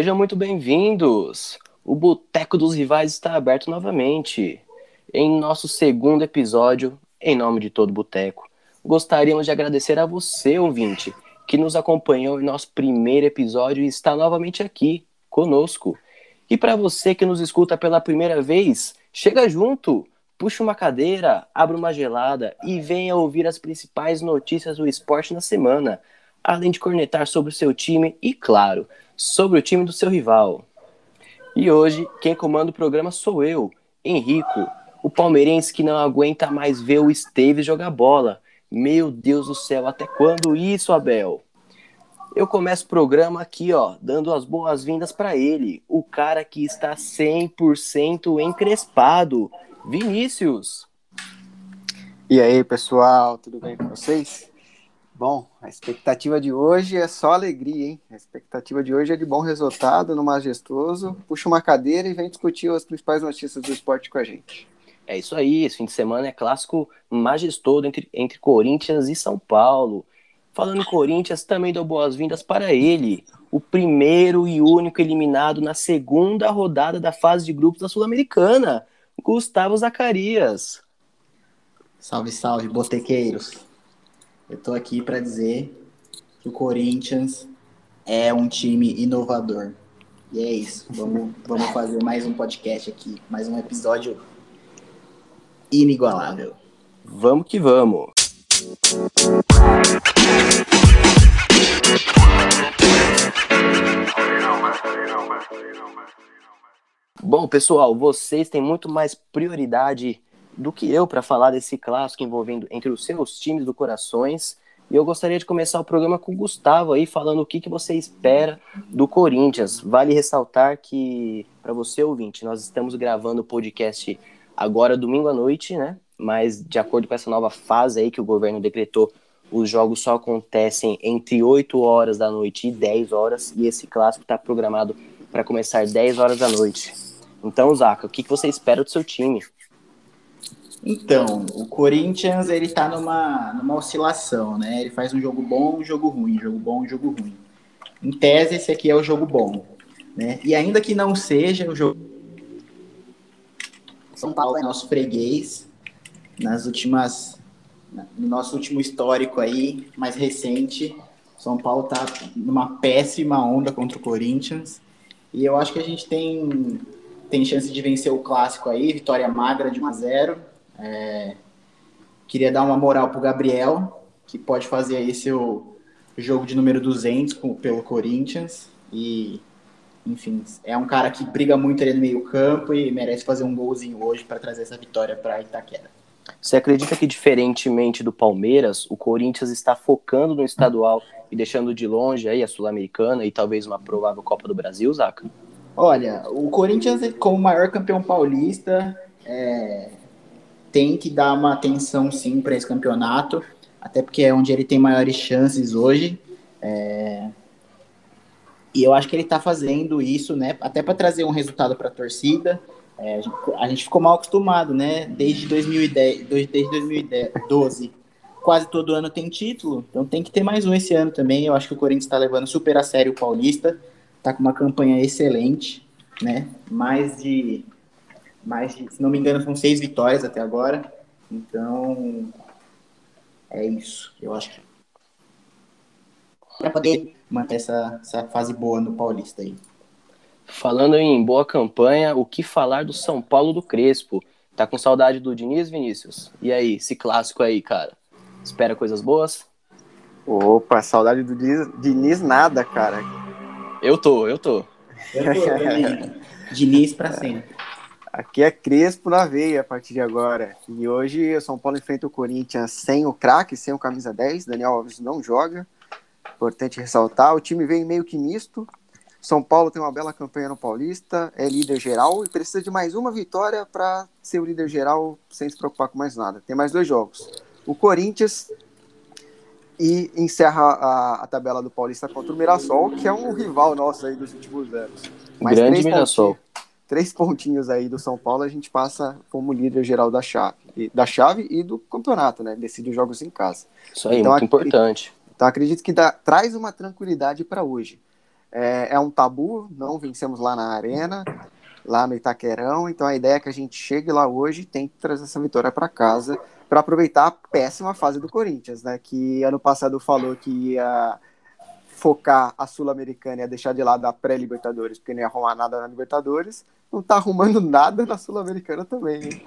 Sejam muito bem-vindos! O Boteco dos Rivais está aberto novamente. Em nosso segundo episódio, em nome de todo Boteco, gostaríamos de agradecer a você, ouvinte, que nos acompanhou em nosso primeiro episódio e está novamente aqui conosco. E para você que nos escuta pela primeira vez, chega junto, puxa uma cadeira, abra uma gelada e venha ouvir as principais notícias do esporte na semana, além de cornetar sobre o seu time e, claro, sobre o time do seu rival. E hoje, quem comanda o programa sou eu, Henrico, o palmeirense que não aguenta mais ver o Esteves jogar bola. Meu Deus do céu, até quando isso, Abel? Eu começo o programa aqui, ó, dando as boas-vindas para ele, o cara que está 100% encrespado, Vinícius. E aí, pessoal, tudo bem com vocês? Bom, a expectativa de hoje é só alegria, hein? A expectativa de hoje é de bom resultado no Majestoso. Puxa uma cadeira e vem discutir as principais notícias do esporte com a gente. É isso aí, esse fim de semana é clássico majestoso entre, entre Corinthians e São Paulo. Falando em Corinthians, também dou boas-vindas para ele, o primeiro e único eliminado na segunda rodada da fase de grupos da Sul-Americana, Gustavo Zacarias. Salve, salve, botequeiros. Eu tô aqui para dizer que o Corinthians é um time inovador. E é isso. Vamos, vamos fazer mais um podcast aqui, mais um episódio inigualável. Vamos que vamos. Bom, pessoal, vocês têm muito mais prioridade do que eu para falar desse clássico envolvendo entre os seus times do Corações. E eu gostaria de começar o programa com o Gustavo aí, falando o que, que você espera do Corinthians. Vale ressaltar que, para você ouvinte, nós estamos gravando o podcast agora domingo à noite, né? Mas de acordo com essa nova fase aí que o governo decretou, os jogos só acontecem entre 8 horas da noite e 10 horas, e esse clássico está programado para começar 10 horas da noite. Então, Zaca, o que, que você espera do seu time? Então, o Corinthians ele tá numa, numa oscilação, né? Ele faz um jogo bom, um jogo ruim, jogo bom, um jogo ruim. Em tese, esse aqui é o jogo bom, né? E ainda que não seja o jogo São Paulo é nosso freguês nas últimas no nosso último histórico aí, mais recente, São Paulo tá numa péssima onda contra o Corinthians. E eu acho que a gente tem tem chance de vencer o clássico aí, vitória magra de 1 a 0 é, queria dar uma moral pro Gabriel, que pode fazer aí seu jogo de número 200 com, pelo Corinthians. E, enfim, é um cara que briga muito ali no meio campo e merece fazer um golzinho hoje para trazer essa vitória para Itaquera. Você acredita que, diferentemente do Palmeiras, o Corinthians está focando no estadual e deixando de longe aí a Sul-Americana e talvez uma provável Copa do Brasil, Zaca? Olha, o Corinthians, como maior campeão paulista, é, tem que dar uma atenção sim para esse campeonato, até porque é onde ele tem maiores chances hoje. É... E eu acho que ele está fazendo isso, né? Até para trazer um resultado para a torcida. É, a gente ficou mal acostumado, né? Desde 2010, desde 2012, quase todo ano tem título, então tem que ter mais um esse ano também. Eu acho que o Corinthians está levando super a sério o Paulista, está com uma campanha excelente, né? Mais de mais de, se não me engano, são seis vitórias até agora. Então, é isso. Eu acho que para poder manter essa, essa fase boa no Paulista aí. Falando em boa campanha, o que falar do São Paulo do Crespo? Tá com saudade do Diniz, Vinícius? E aí, esse clássico aí, cara? Espera coisas boas? Opa, saudade do Diniz, Diniz nada, cara. Eu tô, eu tô. Eu tô Diniz pra sempre. Aqui é Crespo na veia a partir de agora. E hoje o São Paulo enfrenta o Corinthians sem o craque, sem o camisa 10. Daniel Alves não joga. Importante ressaltar. O time vem meio que misto. São Paulo tem uma bela campanha no Paulista, é líder geral e precisa de mais uma vitória para ser o líder geral sem se preocupar com mais nada. Tem mais dois jogos. O Corinthians e encerra a, a tabela do Paulista contra o Mirassol, que é um rival nosso aí dos últimos anos. Mais Grande Mirassol. Pontinhos três pontinhos aí do São Paulo, a gente passa como líder geral da chave, da chave e do campeonato, né? Decide os jogos em casa. Isso aí, então, muito importante. Então acredito que dá, traz uma tranquilidade para hoje. É, é um tabu, não vencemos lá na arena, lá no Itaquerão, então a ideia é que a gente chegue lá hoje e tente trazer essa vitória para casa para aproveitar a péssima fase do Corinthians, né? Que ano passado falou que ia focar a Sul-Americana e ia deixar de lado a pré-Libertadores, porque não ia arrumar nada na Libertadores, não tá arrumando nada na Sul-Americana também, hein?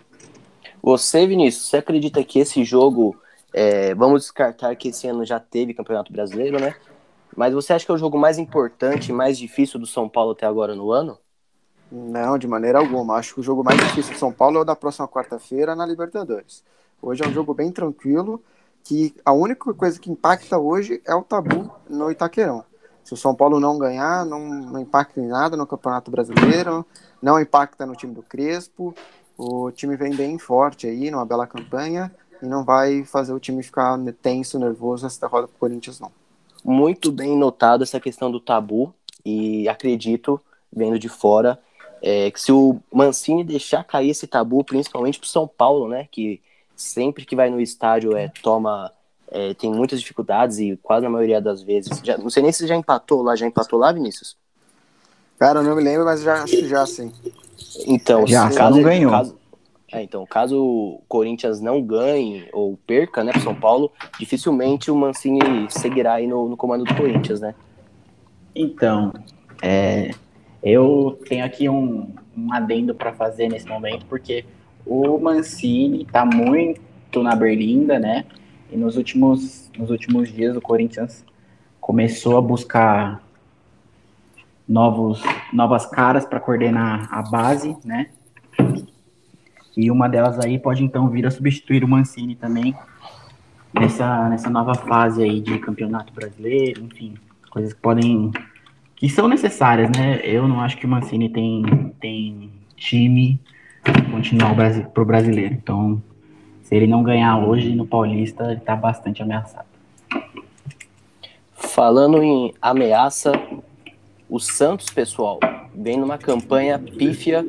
Você, Vinícius, você acredita que esse jogo, é, vamos descartar que esse ano já teve Campeonato Brasileiro, né? Mas você acha que é o jogo mais importante e mais difícil do São Paulo até agora no ano? Não, de maneira alguma. Acho que o jogo mais difícil do São Paulo é o da próxima quarta-feira na Libertadores. Hoje é um jogo bem tranquilo, que a única coisa que impacta hoje é o tabu no Itaquerão. Se o São Paulo não ganhar, não, não impacta em nada no Campeonato Brasileiro, não impacta no time do Crespo. O time vem bem forte aí, numa bela campanha, e não vai fazer o time ficar tenso, nervoso nessa derrota pro Corinthians, não. Muito bem notado essa questão do tabu, e acredito, vendo de fora, é, que se o Mancini deixar cair esse tabu, principalmente pro São Paulo, né, que sempre que vai no estádio é, toma é, tem muitas dificuldades e quase na maioria das vezes. Já, não sei nem se já empatou lá, já empatou lá, Vinícius? Cara, eu não me lembro, mas já acho que já sim. Então, já, se caso, não ganhou. Caso, é, então, caso o Corinthians não ganhe ou perca, né, pro São Paulo, dificilmente o Mancini seguirá aí no, no comando do Corinthians, né? Então, é, eu tenho aqui um, um adendo para fazer nesse momento, porque o Mancini está muito na berlinda, né? E nos últimos, nos últimos dias o Corinthians começou a buscar novos, novas caras para coordenar a base, né? E uma delas aí pode então vir a substituir o Mancini também nessa, nessa nova fase aí de campeonato brasileiro, enfim, coisas que podem que são necessárias, né? Eu não acho que o Mancini tem, tem time continuar para o brasileiro. Então, se ele não ganhar hoje no Paulista, ele está bastante ameaçado. Falando em ameaça, o Santos, pessoal, vem numa campanha pífia.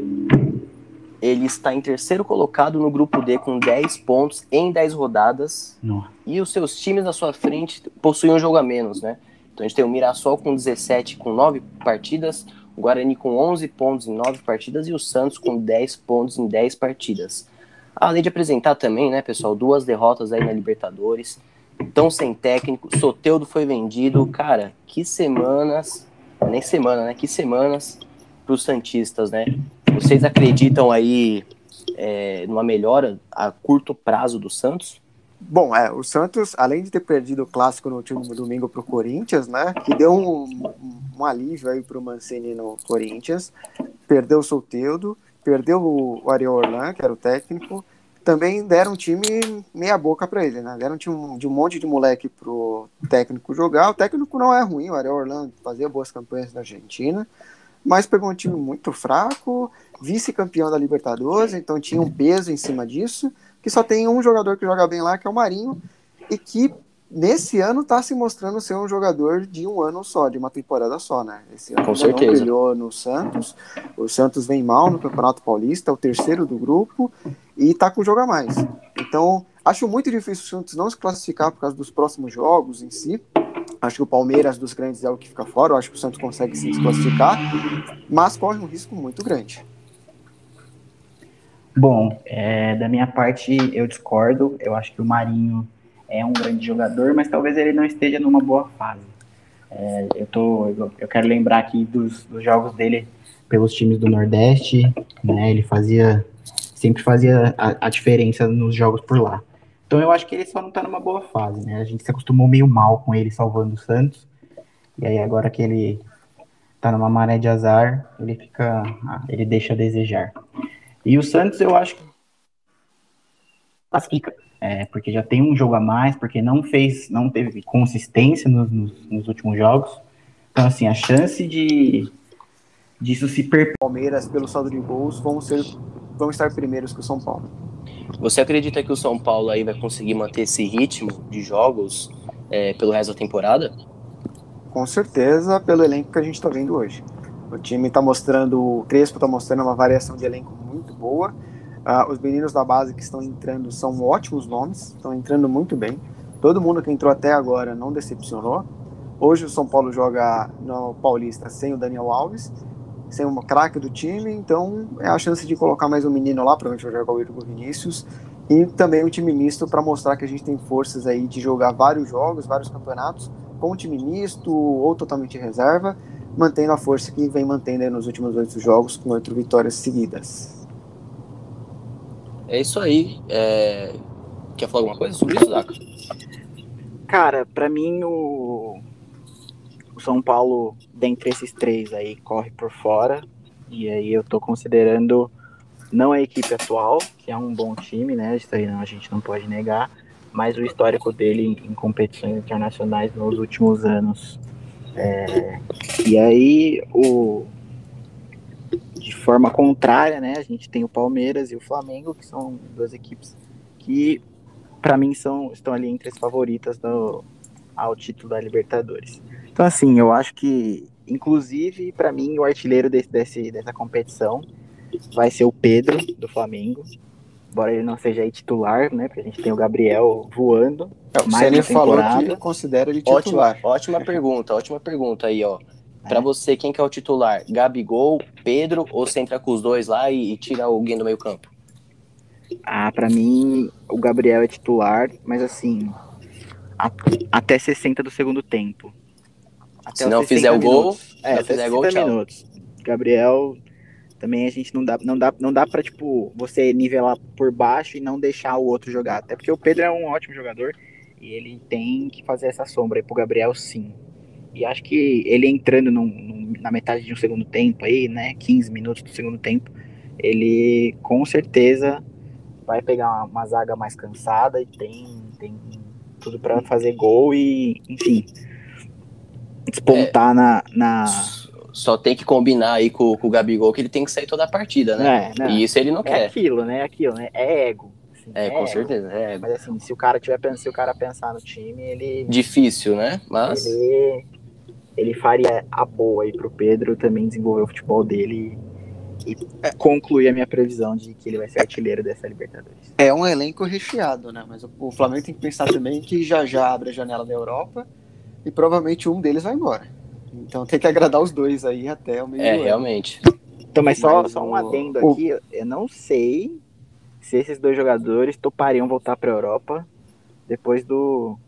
Ele está em terceiro colocado no grupo D com 10 pontos em 10 rodadas. Não. E os seus times na sua frente possuem um jogo a menos, né? Então a gente tem o Mirassol com 17 com 9 partidas, o Guarani com 11 pontos em 9 partidas e o Santos com 10 pontos em 10 partidas. Além de apresentar também, né, pessoal, duas derrotas aí na Libertadores, tão sem técnico, Soteudo foi vendido, cara, que semanas, nem semana, né, que semanas para os Santistas, né? Vocês acreditam aí é, numa melhora a curto prazo do Santos? Bom, é, o Santos, além de ter perdido o clássico no último domingo para o Corinthians, né, que deu um, um alívio aí para o Mancini no Corinthians, perdeu o Solteudo, perdeu o Ariel Orlan, que era o técnico, também deram um time meia boca para ele, né, deram um time de um monte de moleque pro técnico jogar, o técnico não é ruim, o Ariel Orlan fazia boas campanhas na Argentina, mas pegou um time muito fraco, vice-campeão da Libertadores, então tinha um peso em cima disso, que só tem um jogador que joga bem lá, que é o Marinho, e que nesse ano está se mostrando ser um jogador de um ano só, de uma temporada só, né? Esse ano Com certeza. não brilhou no Santos, o Santos vem mal no Campeonato Paulista, é o terceiro do grupo, e está com jogo a mais. Então, acho muito difícil o Santos não se classificar por causa dos próximos jogos em si, Acho que o Palmeiras dos grandes é o que fica fora. Eu acho que o Santos consegue se classificar, mas corre um risco muito grande. Bom, é, da minha parte eu discordo. Eu acho que o Marinho é um grande jogador, mas talvez ele não esteja numa boa fase. É, eu, tô, eu, quero lembrar aqui dos, dos, jogos dele pelos times do Nordeste, né? Ele fazia sempre fazia a, a, diferença nos jogos por lá. Então eu acho que ele só não tá numa boa fase, né? A gente se acostumou meio mal com ele salvando o Santos. E aí agora que ele tá numa maré de azar, ele fica, ele deixa a desejar. E o Santos, eu acho que classifica. É, porque já tem um jogo a mais, porque não fez, não teve consistência nos, nos, nos últimos jogos. Então, assim, a chance de disso se perpetuar. Palmeiras, pelo saldo de gols, vão, ser, vão estar primeiros que o São Paulo. Você acredita que o São Paulo aí vai conseguir manter esse ritmo de jogos é, pelo resto da temporada? Com certeza, pelo elenco que a gente está vendo hoje. O time está mostrando, o Crespo está mostrando uma variação de elenco muito boa. Uh, os meninos da base que estão entrando são ótimos nomes, estão entrando muito bem. Todo mundo que entrou até agora não decepcionou. Hoje o São Paulo joga no Paulista sem o Daniel Alves, sem uma craque do time, então é a chance de colocar mais um menino lá, provavelmente vai jogar o Igor Vinícius, e também um time misto para mostrar que a gente tem forças aí de jogar vários jogos, vários campeonatos, com um time misto ou totalmente reserva, mantendo a força que vem mantendo nos últimos oito jogos, com oito vitórias seguidas. É isso aí. É... Quer falar alguma coisa sobre isso, Zaca? Cara, para mim o... o São Paulo, dentre esses três aí, corre por fora. E aí eu tô considerando não a equipe atual, que é um bom time, né? Isso aí a gente não pode negar, mas o histórico dele em, competições internacionais nos últimos anos. É, e aí, o, de forma contrária, né? A gente tem o Palmeiras e o Flamengo, que são duas equipes que, para mim, são, estão ali entre as favoritas do, ao título da Libertadores. Então, assim, eu acho que, inclusive, para mim, o artilheiro desse, desse, dessa competição vai ser o Pedro, do Flamengo. Embora ele não seja aí titular, né? Porque a gente tem o Gabriel voando. É, o Ceni falou que considera ele titular. Ótima, ótima pergunta, ótima pergunta aí, ó. Pra é. você, quem que é o titular? Gabigol, Pedro, ou você entra com os dois lá e, e tira alguém do meio campo? Ah, pra mim, o Gabriel é titular, mas assim, a, até 60 do segundo tempo. Até Se não fizer o gol, é, não fizer gol, tchau. minutos. Gabriel também a gente não dá, não dá, não dá para tipo você nivelar por baixo e não deixar o outro jogar, até porque o Pedro é um ótimo jogador e ele tem que fazer essa sombra aí pro Gabriel sim. E acho que ele entrando num, num, na metade de um segundo tempo aí, né, 15 minutos do segundo tempo, ele com certeza vai pegar uma, uma zaga mais cansada e tem, tem tudo para fazer gol e, enfim, despontar é, na, na só tem que combinar aí com, com, o Gabigol que ele tem que sair toda a partida, né? É, e isso ele não é quer. É aquilo, né? É aquilo, né? É ego. É, é, com certeza, é. Mas assim, se o cara tiver se o cara pensar no time, ele. Difícil, né? Mas. Ele, ele faria a boa aí pro Pedro também desenvolver o futebol dele e concluir a minha previsão de que ele vai ser artilheiro dessa Libertadores. É um elenco recheado, né? Mas o Flamengo tem que pensar também que já já abre a janela da Europa e provavelmente um deles vai embora. Então tem que agradar os dois aí até o meio É, realmente. Então, mas só, mas só um adendo o... aqui, eu não sei se esses dois jogadores topariam voltar para a Europa depois do,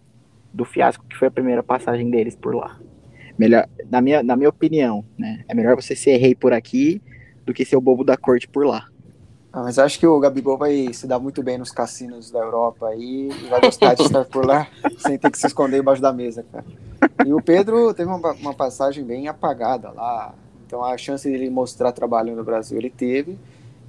do fiasco que foi a primeira passagem deles por lá. Melhor, na minha, na minha opinião, né? É melhor você ser rei por aqui do que ser o bobo da corte por lá. Ah, mas acho que o Gabigol vai se dar muito bem nos cassinos da Europa aí e vai gostar de estar por lá sem ter que se esconder embaixo da mesa, cara. E o Pedro teve uma, uma passagem bem apagada lá, então a chance dele mostrar trabalho no Brasil ele teve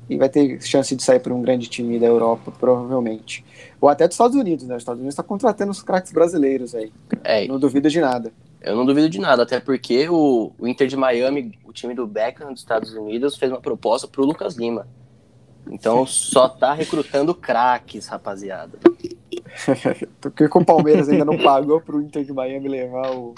e vai ter chance de sair para um grande time da Europa, provavelmente. Ou até dos Estados Unidos, né? Os Estados Unidos está contratando os craques brasileiros aí. É, não duvido de nada. Eu não duvido de nada, até porque o, o Inter de Miami, o time do Beckham dos Estados Unidos, fez uma proposta para o Lucas Lima. Então só tá recrutando craques, rapaziada. Porque com o Palmeiras ainda não pagou pro Inter de Miami levar o.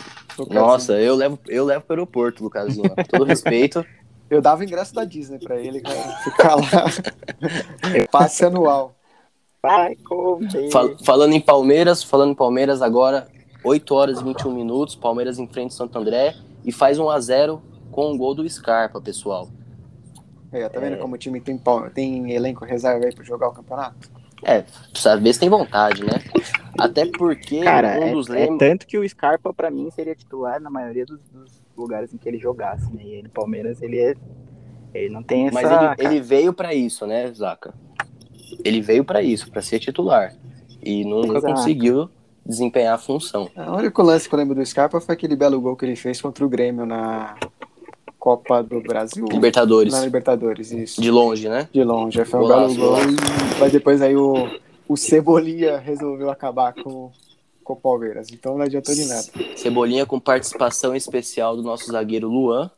Nossa, eu levo, eu levo pro aeroporto, Lucasinho. Com todo respeito. Eu dava ingresso da Disney pra ele, cara. Ficar lá. Passe anual. Vai. Fal falando em Palmeiras, falando em Palmeiras agora, 8 horas e 21 minutos, Palmeiras enfrenta Santo André e faz 1 a 0 com um gol do Scarpa, pessoal. É, tá vendo é... como o time tem, tem elenco reserva aí pra jogar o campeonato? É, precisa ver se tem vontade, né? Até porque Cara, um dos é, é tanto que o Scarpa para mim seria titular na maioria dos, dos, lugares em que ele jogasse, né? E ele, Palmeiras, ele é ele não tem essa Mas ele, ele veio para isso, né, Zaca? Ele veio para isso, para ser titular. E nunca Exato. conseguiu desempenhar a função. O único lance que eu lembro do Scarpa foi aquele belo gol que ele fez contra o Grêmio na Copa do Brasil. Libertadores. Na Libertadores, isso. De longe, né? De longe. Foi um belo gol. Mas depois aí o, o Cebolinha resolveu acabar com, com o Palmeiras. Então não adiantou de nada. Cebolinha com participação especial do nosso zagueiro Luan,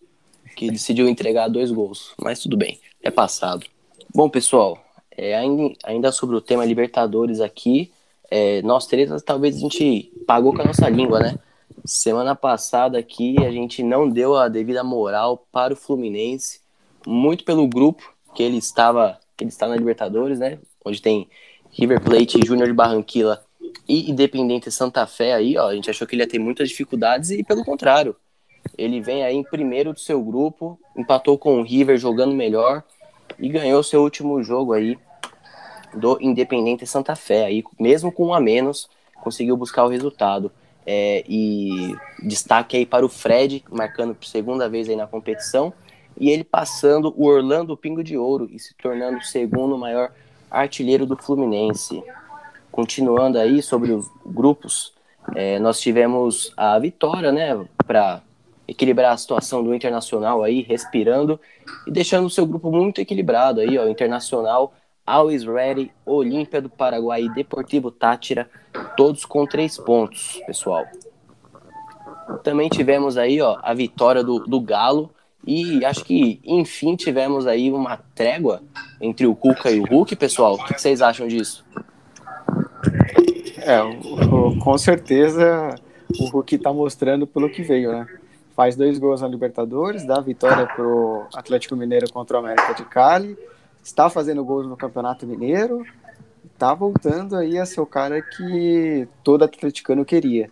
que decidiu entregar dois gols. Mas tudo bem, é passado. Bom, pessoal, é, ainda, ainda sobre o tema Libertadores aqui, é, nós três talvez a gente pagou com a nossa língua, né? Semana passada aqui a gente não deu a devida moral para o Fluminense, muito pelo grupo que ele estava, ele está na Libertadores, né? Onde tem River Plate Júnior de Barranquilla E Independente Santa Fé aí, ó, a gente achou que ele ia ter muitas dificuldades e pelo contrário. Ele vem aí em primeiro do seu grupo, empatou com o River jogando melhor e ganhou seu último jogo aí do Independente Santa Fé aí, mesmo com um a menos, conseguiu buscar o resultado. É, e destaque aí para o Fred, marcando por segunda vez aí na competição, e ele passando o Orlando Pingo de Ouro e se tornando o segundo maior artilheiro do Fluminense. Continuando aí sobre os grupos, é, nós tivemos a vitória, né, para equilibrar a situação do Internacional aí, respirando e deixando o seu grupo muito equilibrado aí, ó, Internacional, Always Ready, Olímpia do Paraguai e Deportivo Tátira, todos com três pontos, pessoal. Também tivemos aí, ó, a vitória do, do Galo e acho que, enfim, tivemos aí uma trégua entre o Cuca e o Hulk, pessoal. O que, vocês acham disso? É, o, o, com certeza o Hulk está mostrando pelo que veio, né? Faz dois gols na Libertadores, dá vitória pro Atlético Mineiro contra o América de Cali, está fazendo gols no Campeonato Mineiro, está voltando aí a ser o cara que todo atleticano queria.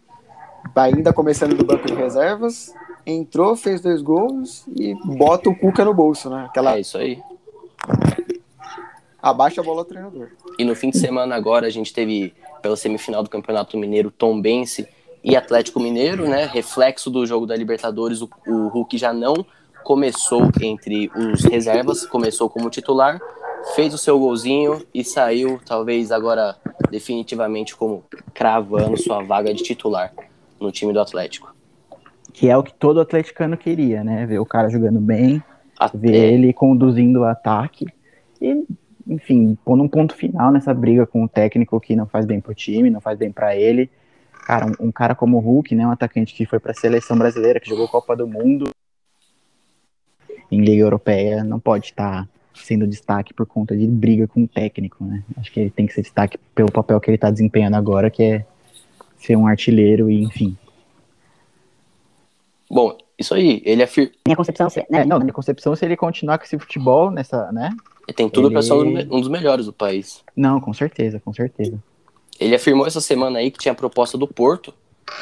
Ainda começando do banco de reservas, entrou, fez dois gols e bota o Cuca no bolso, né? Aquela... É isso aí. Abaixa a bola ao treinador. E no fim de semana agora a gente teve pela semifinal do Campeonato Mineiro Tom Bense e Atlético Mineiro, né? Reflexo do jogo da Libertadores, o, o Hulk já não começou entre os reservas, começou como titular, fez o seu golzinho e saiu, talvez agora definitivamente como cravando sua vaga de titular no time do Atlético. Que é o que todo atleticano queria, né? Ver o cara jogando bem, Até... ver ele conduzindo o ataque e enfim, pondo um ponto final nessa briga com o técnico que não faz bem pro time, não faz bem para ele. Cara, um, um, cara como o Hulk, né, um atacante que foi para a seleção brasileira, que jogou Copa do Mundo em Liga Europeia, não pode estar sendo destaque por conta de briga com o técnico, né? Acho que ele tem que ser destaque pelo papel que ele está desempenhando agora, que é ser um artilheiro e, enfim. Bom, isso aí, ele afirma. Minha concepção, né? Não, minha concepção, se ele continuar com esse futebol nessa, né? Ele tem tudo ele... para ser um dos melhores do país. Não, com certeza, com certeza. Ele afirmou essa semana aí que tinha a proposta do Porto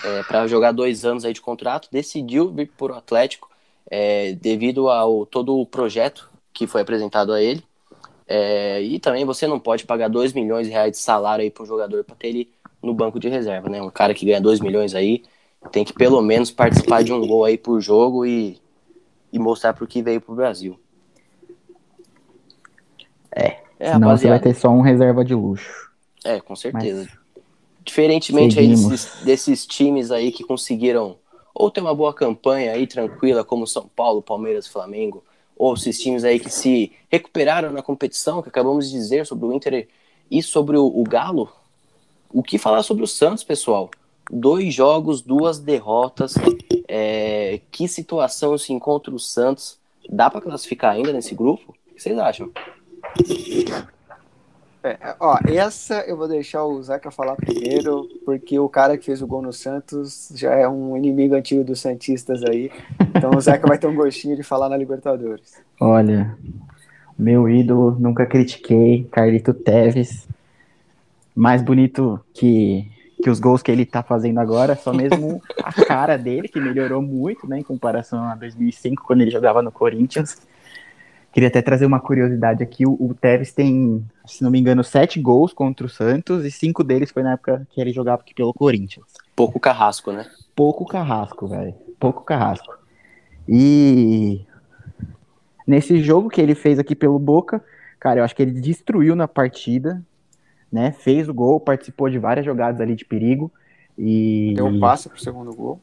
é, para jogar dois anos aí de contrato, decidiu vir para o Atlético é, devido ao todo o projeto que foi apresentado a ele. É, e também você não pode pagar 2 milhões de reais de salário aí para um jogador para ter ele no banco de reserva, né? Um cara que ganha 2 milhões aí tem que pelo menos participar de um gol aí por jogo e, e mostrar para o que veio para o Brasil. É. é Senão você vai ter só um reserva de luxo. É, com certeza. Mas... Diferentemente desses, desses, times aí que conseguiram ou ter uma boa campanha aí tranquila, como São Paulo, Palmeiras, Flamengo, ou esses times aí que se recuperaram na competição, que acabamos de dizer sobre o Inter e sobre o, o Galo. O que falar sobre o Santos, pessoal? Dois jogos, duas derrotas. É... que situação se encontra o Santos? Dá para classificar ainda nesse grupo? O que vocês acham? É, ó, essa eu vou deixar o Zeca falar primeiro, porque o cara que fez o gol no Santos já é um inimigo antigo dos Santistas aí. Então o Zeca vai ter um gostinho de falar na Libertadores. Olha, meu ídolo, nunca critiquei, Carlito Teves. Mais bonito que, que os gols que ele tá fazendo agora, só mesmo a cara dele, que melhorou muito, né, em comparação a 2005, quando ele jogava no Corinthians. Queria até trazer uma curiosidade aqui. O, o Tevez tem, se não me engano, sete gols contra o Santos e cinco deles foi na época que ele jogava aqui pelo Corinthians. Pouco carrasco, né? Pouco carrasco, velho. Pouco carrasco. E nesse jogo que ele fez aqui pelo Boca, cara, eu acho que ele destruiu na partida, né? Fez o gol, participou de várias jogadas ali de perigo e deu um passe pro segundo gol.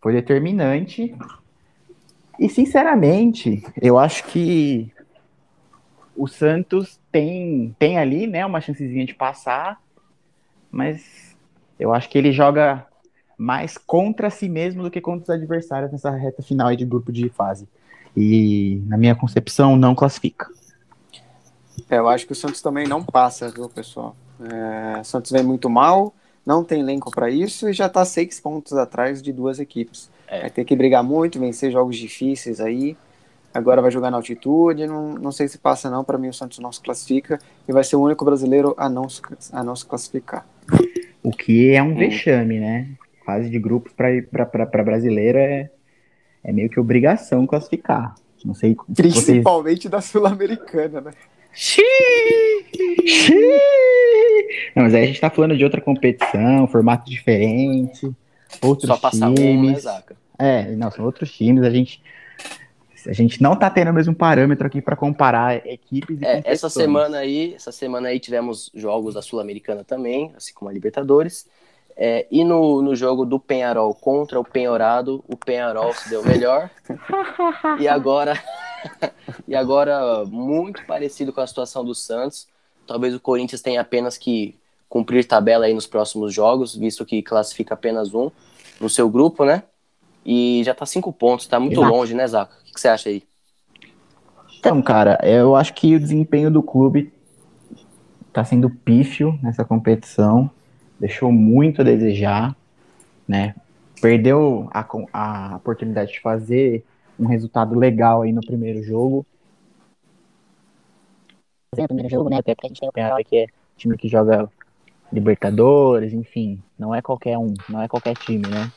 Foi determinante e sinceramente, eu acho que o Santos tem, tem ali, né, uma chancezinha de passar, mas eu acho que ele joga mais contra si mesmo do que contra os adversários nessa reta final de grupo de fase. E, na minha concepção, não classifica. É, eu acho que o Santos também não passa, viu, pessoal? É, Santos vem muito mal, não tem elenco para isso e já está seis pontos atrás de duas equipes. É. Vai ter que brigar muito, vencer jogos difíceis aí. Agora vai jogar na altitude. Não, não sei se passa, não. Para mim, o Santos não se classifica e vai ser o único brasileiro a não, a não se classificar. O que é um hum. vexame, né? Fase de grupos para brasileira é, é meio que obrigação classificar. Não sei. Principalmente vocês... da Sul-Americana, né? Xiii! Xiii! Não, mas aí a gente tá falando de outra competição, formato diferente, outros Só passar times. Um, né, É, não, são outros times, a gente a gente não tá tendo o mesmo parâmetro aqui para comparar equipes é, essa semana aí, essa semana aí tivemos jogos da Sul-Americana também, assim como a Libertadores. É, e no, no jogo do Penharol contra o Penhorado, o Penharol se deu melhor. e agora e agora muito parecido com a situação do Santos. Talvez o Corinthians tenha apenas que cumprir tabela aí nos próximos jogos, visto que classifica apenas um no seu grupo, né? E já tá cinco pontos, tá muito Exato. longe, né, Zaca? O que você acha aí? Então, cara, eu acho que o desempenho do clube tá sendo pífio nessa competição, deixou muito a desejar, né? Perdeu a, a oportunidade de fazer um resultado legal aí no primeiro jogo. No primeiro jogo, né? Porque a gente tem o Penharol que é time que joga Libertadores, enfim, não é qualquer um, não é qualquer time, né?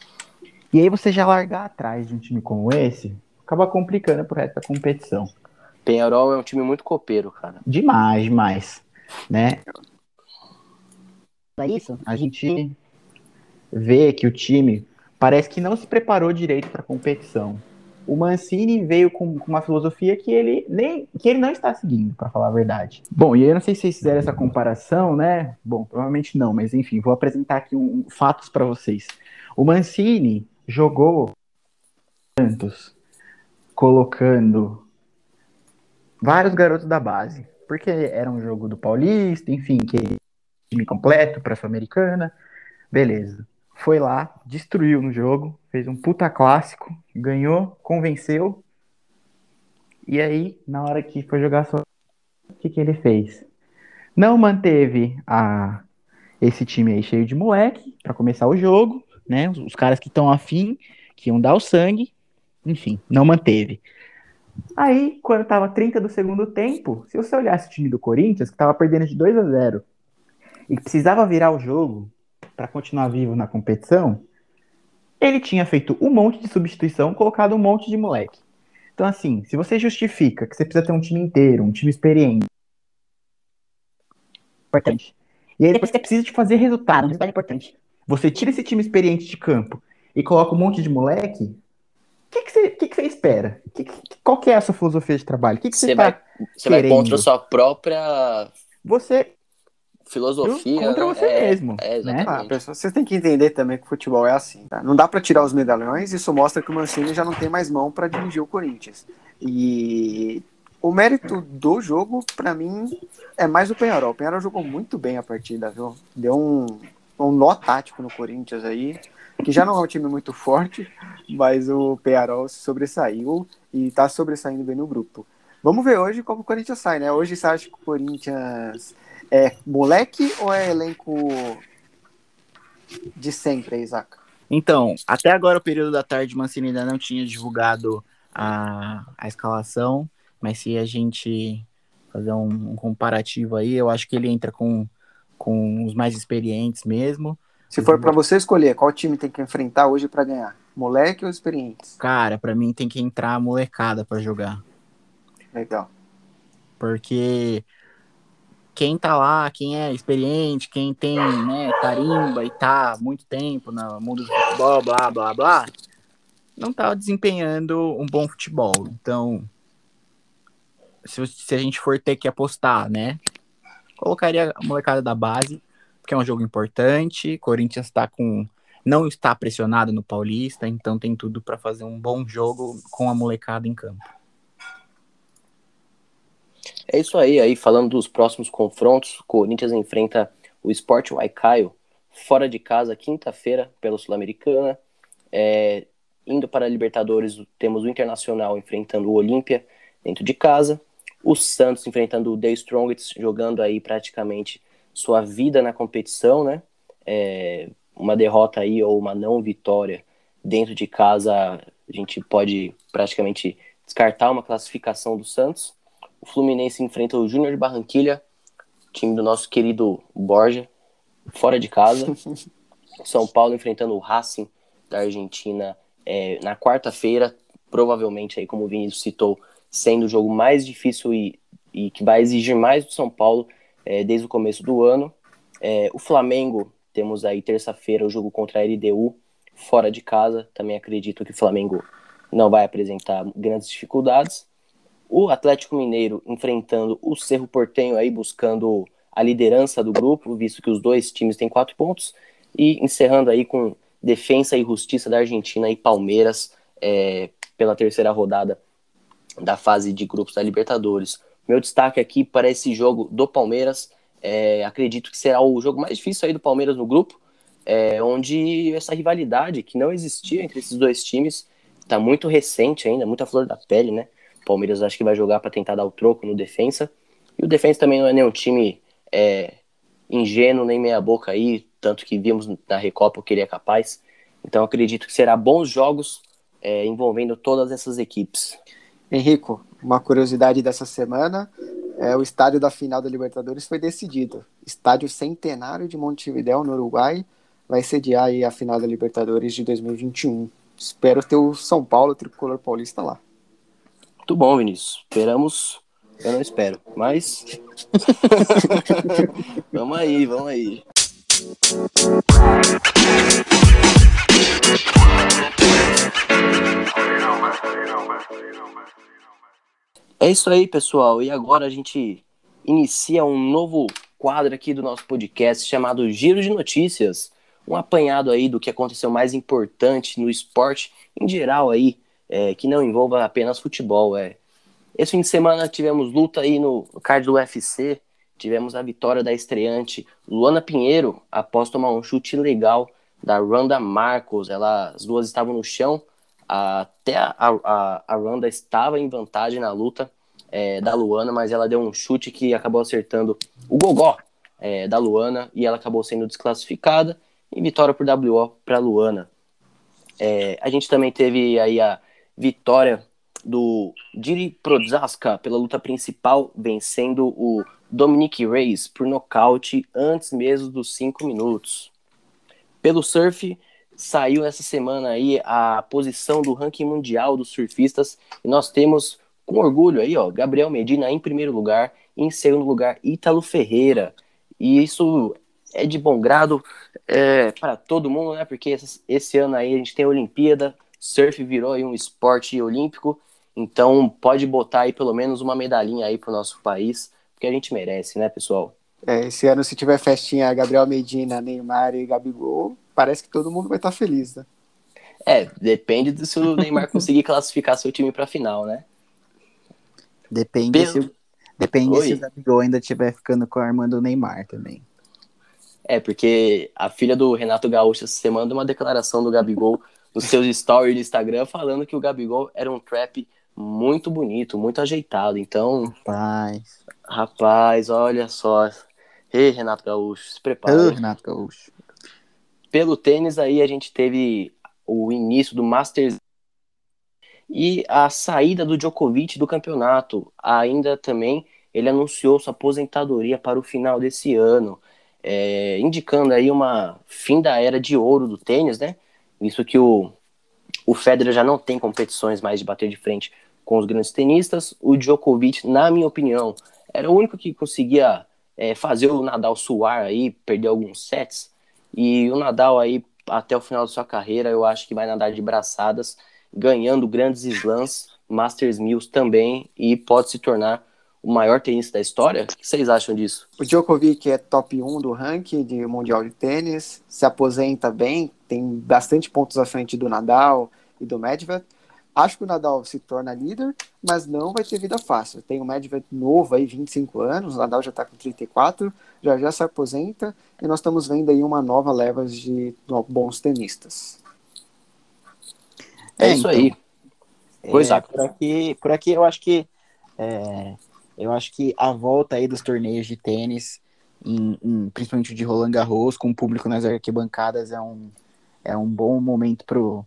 E aí você já largar atrás de um time como esse, acaba complicando pro resto da competição. Penharol é um time muito copeiro, cara. Demais, demais, né? Para isso, a gente vê que o time parece que não se preparou direito para a competição. O Mancini veio com, uma filosofia que ele nem que ele não está seguindo, para falar a verdade. Bom, e eu não sei se vocês fizeram essa comparação, né? Bom, provavelmente não, mas enfim, vou apresentar aqui um, fatos para vocês. O Mancini jogou Santos colocando vários garotos da base, porque era um jogo do Paulista, enfim, que time completo para a Sul-Americana, beleza. Foi lá, destruiu no jogo, fez um puta clássico, ganhou, convenceu. E aí, na hora que foi jogar só, o que, que ele fez? Não manteve a esse time aí cheio de moleque para começar o jogo, né? Os, os caras que estão afim, que iam dar o sangue, enfim, não manteve. Aí, quando tava 30 do segundo tempo, se você olhasse o time do Corinthians, que tava perdendo de 2 a 0 e precisava virar o jogo para continuar vivo na competição, ele tinha feito um monte de substituição, colocado um monte de moleque. Então, assim, se você justifica que você precisa ter um time inteiro, um time experiente, importante. E aí depois você precisa de fazer resultado, um resultado importante. Você tira esse time experiente de campo e coloca um monte de moleque, o que, que, você, que, que você espera? Que, que, qual que é a sua filosofia de trabalho? O que, que você, você vai, tá Você vai contra a sua própria... Você... Filosofia, Contra né? você é, mesmo. É, né? ah, pessoal, vocês têm que entender também que o futebol é assim. Tá? Não dá para tirar os medalhões, isso mostra que o Mancini já não tem mais mão para dirigir o Corinthians. E o mérito do jogo, para mim, é mais o Penharol. O Penharol jogou muito bem a partida, viu? Deu um, um nó tático no Corinthians aí, que já não é um time muito forte, mas o Penharol sobressaiu e tá sobressaindo bem no grupo. Vamos ver hoje como o Corinthians sai, né? Hoje você acha que o Corinthians é moleque ou é elenco de sempre, Isaac? Então, até agora o período da tarde, Mancini ainda não tinha divulgado a, a escalação, mas se a gente fazer um, um comparativo aí, eu acho que ele entra com com os mais experientes mesmo. Se for para você escolher, qual time tem que enfrentar hoje para ganhar? Moleque ou experientes? Cara, para mim tem que entrar a molecada para jogar. Legal. Porque quem tá lá, quem é experiente, quem tem, né, carimba e tá muito tempo no mundo do futebol, blá, blá, blá, não tá desempenhando um bom futebol. Então, se, se a gente for ter que apostar, né, colocaria a molecada da base, porque é um jogo importante. Corinthians está com não está pressionado no Paulista, então tem tudo para fazer um bom jogo com a molecada em campo. É isso aí, aí falando dos próximos confrontos, Corinthians enfrenta o Sport Waicaio fora de casa quinta-feira pela Sul-Americana. É, indo para a Libertadores, temos o Internacional enfrentando o Olímpia dentro de casa o Santos enfrentando o The Strongest, jogando aí praticamente sua vida na competição, né? É, uma derrota aí ou uma não vitória dentro de casa, a gente pode praticamente descartar uma classificação do Santos. O Fluminense enfrenta o Júnior de Barranquilha, time do nosso querido Borja. fora de casa. São Paulo enfrentando o Racing da Argentina é, na quarta-feira, provavelmente aí, como o Vinícius citou, sendo o jogo mais difícil e, e que vai exigir mais do São Paulo é, desde o começo do ano. É, o Flamengo, temos aí terça-feira o jogo contra a LDU, fora de casa. Também acredito que o Flamengo não vai apresentar grandes dificuldades. O Atlético Mineiro enfrentando o Cerro Portenho aí, buscando a liderança do grupo, visto que os dois times têm quatro pontos. E encerrando aí com Defensa e Justiça da Argentina e Palmeiras é, pela terceira rodada da fase de grupos da Libertadores. Meu destaque aqui para esse jogo do Palmeiras, é, acredito que será o jogo mais difícil aí do Palmeiras no grupo, é, onde essa rivalidade que não existia entre esses dois times está muito recente ainda, muita flor da pele, né? Palmeiras acho que vai jogar para tentar dar o troco no defensa. E o defensa também não é nenhum time é, ingênuo nem meia boca aí, tanto que vimos na Recopa o que ele é capaz. Então acredito que será bons jogos é, envolvendo todas essas equipes. Henrico, uma curiosidade dessa semana é o estádio da final da Libertadores foi decidido. Estádio Centenário de Montevideo, no Uruguai, vai sediar a final da Libertadores de 2021. Espero ter o São Paulo, o tricolor paulista lá. Muito bom, Vinícius. Esperamos. Eu não espero, mas. vamos aí, vamos aí. É isso aí, pessoal. E agora a gente inicia um novo quadro aqui do nosso podcast chamado Giro de Notícias. Um apanhado aí do que aconteceu mais importante no esporte em geral aí, é, que não envolva apenas futebol. É. Esse fim de semana tivemos luta aí no card do UFC, tivemos a vitória da estreante Luana Pinheiro após tomar um chute legal da Randa Marcos. Ela, as duas estavam no chão, até a, a, a Randa estava em vantagem na luta é, da Luana, mas ela deu um chute que acabou acertando o gogó é, da Luana e ela acabou sendo desclassificada. E vitória por WO para Luana. É, a gente também teve aí a vitória do Diri Prozaska pela luta principal, vencendo o Dominic Reyes por nocaute antes mesmo dos 5 minutos. Pelo surf, saiu essa semana aí a posição do ranking mundial dos surfistas e nós temos com orgulho aí, ó, Gabriel Medina em primeiro lugar, em segundo lugar Ítalo Ferreira. E isso é de bom grado é, para todo mundo, né? Porque esse, esse ano aí a gente tem a Olimpíada, surf virou aí um esporte olímpico, então pode botar aí pelo menos uma medalhinha aí pro nosso país, porque a gente merece, né, pessoal? É, esse ano se tiver festinha Gabriel Medina, Neymar e Gabigol, parece que todo mundo vai estar feliz, né? É, depende do se o Neymar conseguir classificar seu time para final, né? Depende Pelo... se, depende se o Gabigol ainda estiver ficando com a irmã do Neymar também. É, porque a filha do Renato Gaúcho você manda uma declaração do Gabigol nos seus stories do Instagram falando que o Gabigol era um trap muito bonito, muito ajeitado. Então. Rapaz. Rapaz, olha só. Ei, Renato Gaúcho, se prepara. Ei, Renato Gaúcho. Pelo tênis aí a gente teve o início do Masters e a saída do Djokovic do campeonato. Ainda também ele anunciou sua aposentadoria para o final desse ano, é, indicando aí uma fim da era de ouro do tênis, né? Isso que o, o Federer já não tem competições mais de bater de frente com os grandes tenistas. O Djokovic, na minha opinião, era o único que conseguia é, fazer o Nadal suar aí, perder alguns sets. E o Nadal aí, até o final da sua carreira, eu acho que vai nadar de braçadas, ganhando grandes slams, Masters Mills também, e pode se tornar o maior tenista da história? O que vocês acham disso? O Djokovic é top 1 do ranking de mundial de tênis, se aposenta bem, tem bastante pontos à frente do Nadal e do Medvedev. Acho que o Nadal se torna líder, mas não vai ter vida fácil. Tem o Medvedev novo aí, 25 anos, o Nadal já está com 34, já já se aposenta, e nós estamos vendo aí uma nova leva de bons tenistas. É, é isso então, aí. Pois é, por aqui, por aqui eu acho que é, eu acho que a volta aí dos torneios de tênis, em, em, principalmente de Roland Garros, com o público nas arquibancadas, é um, é um bom momento pro,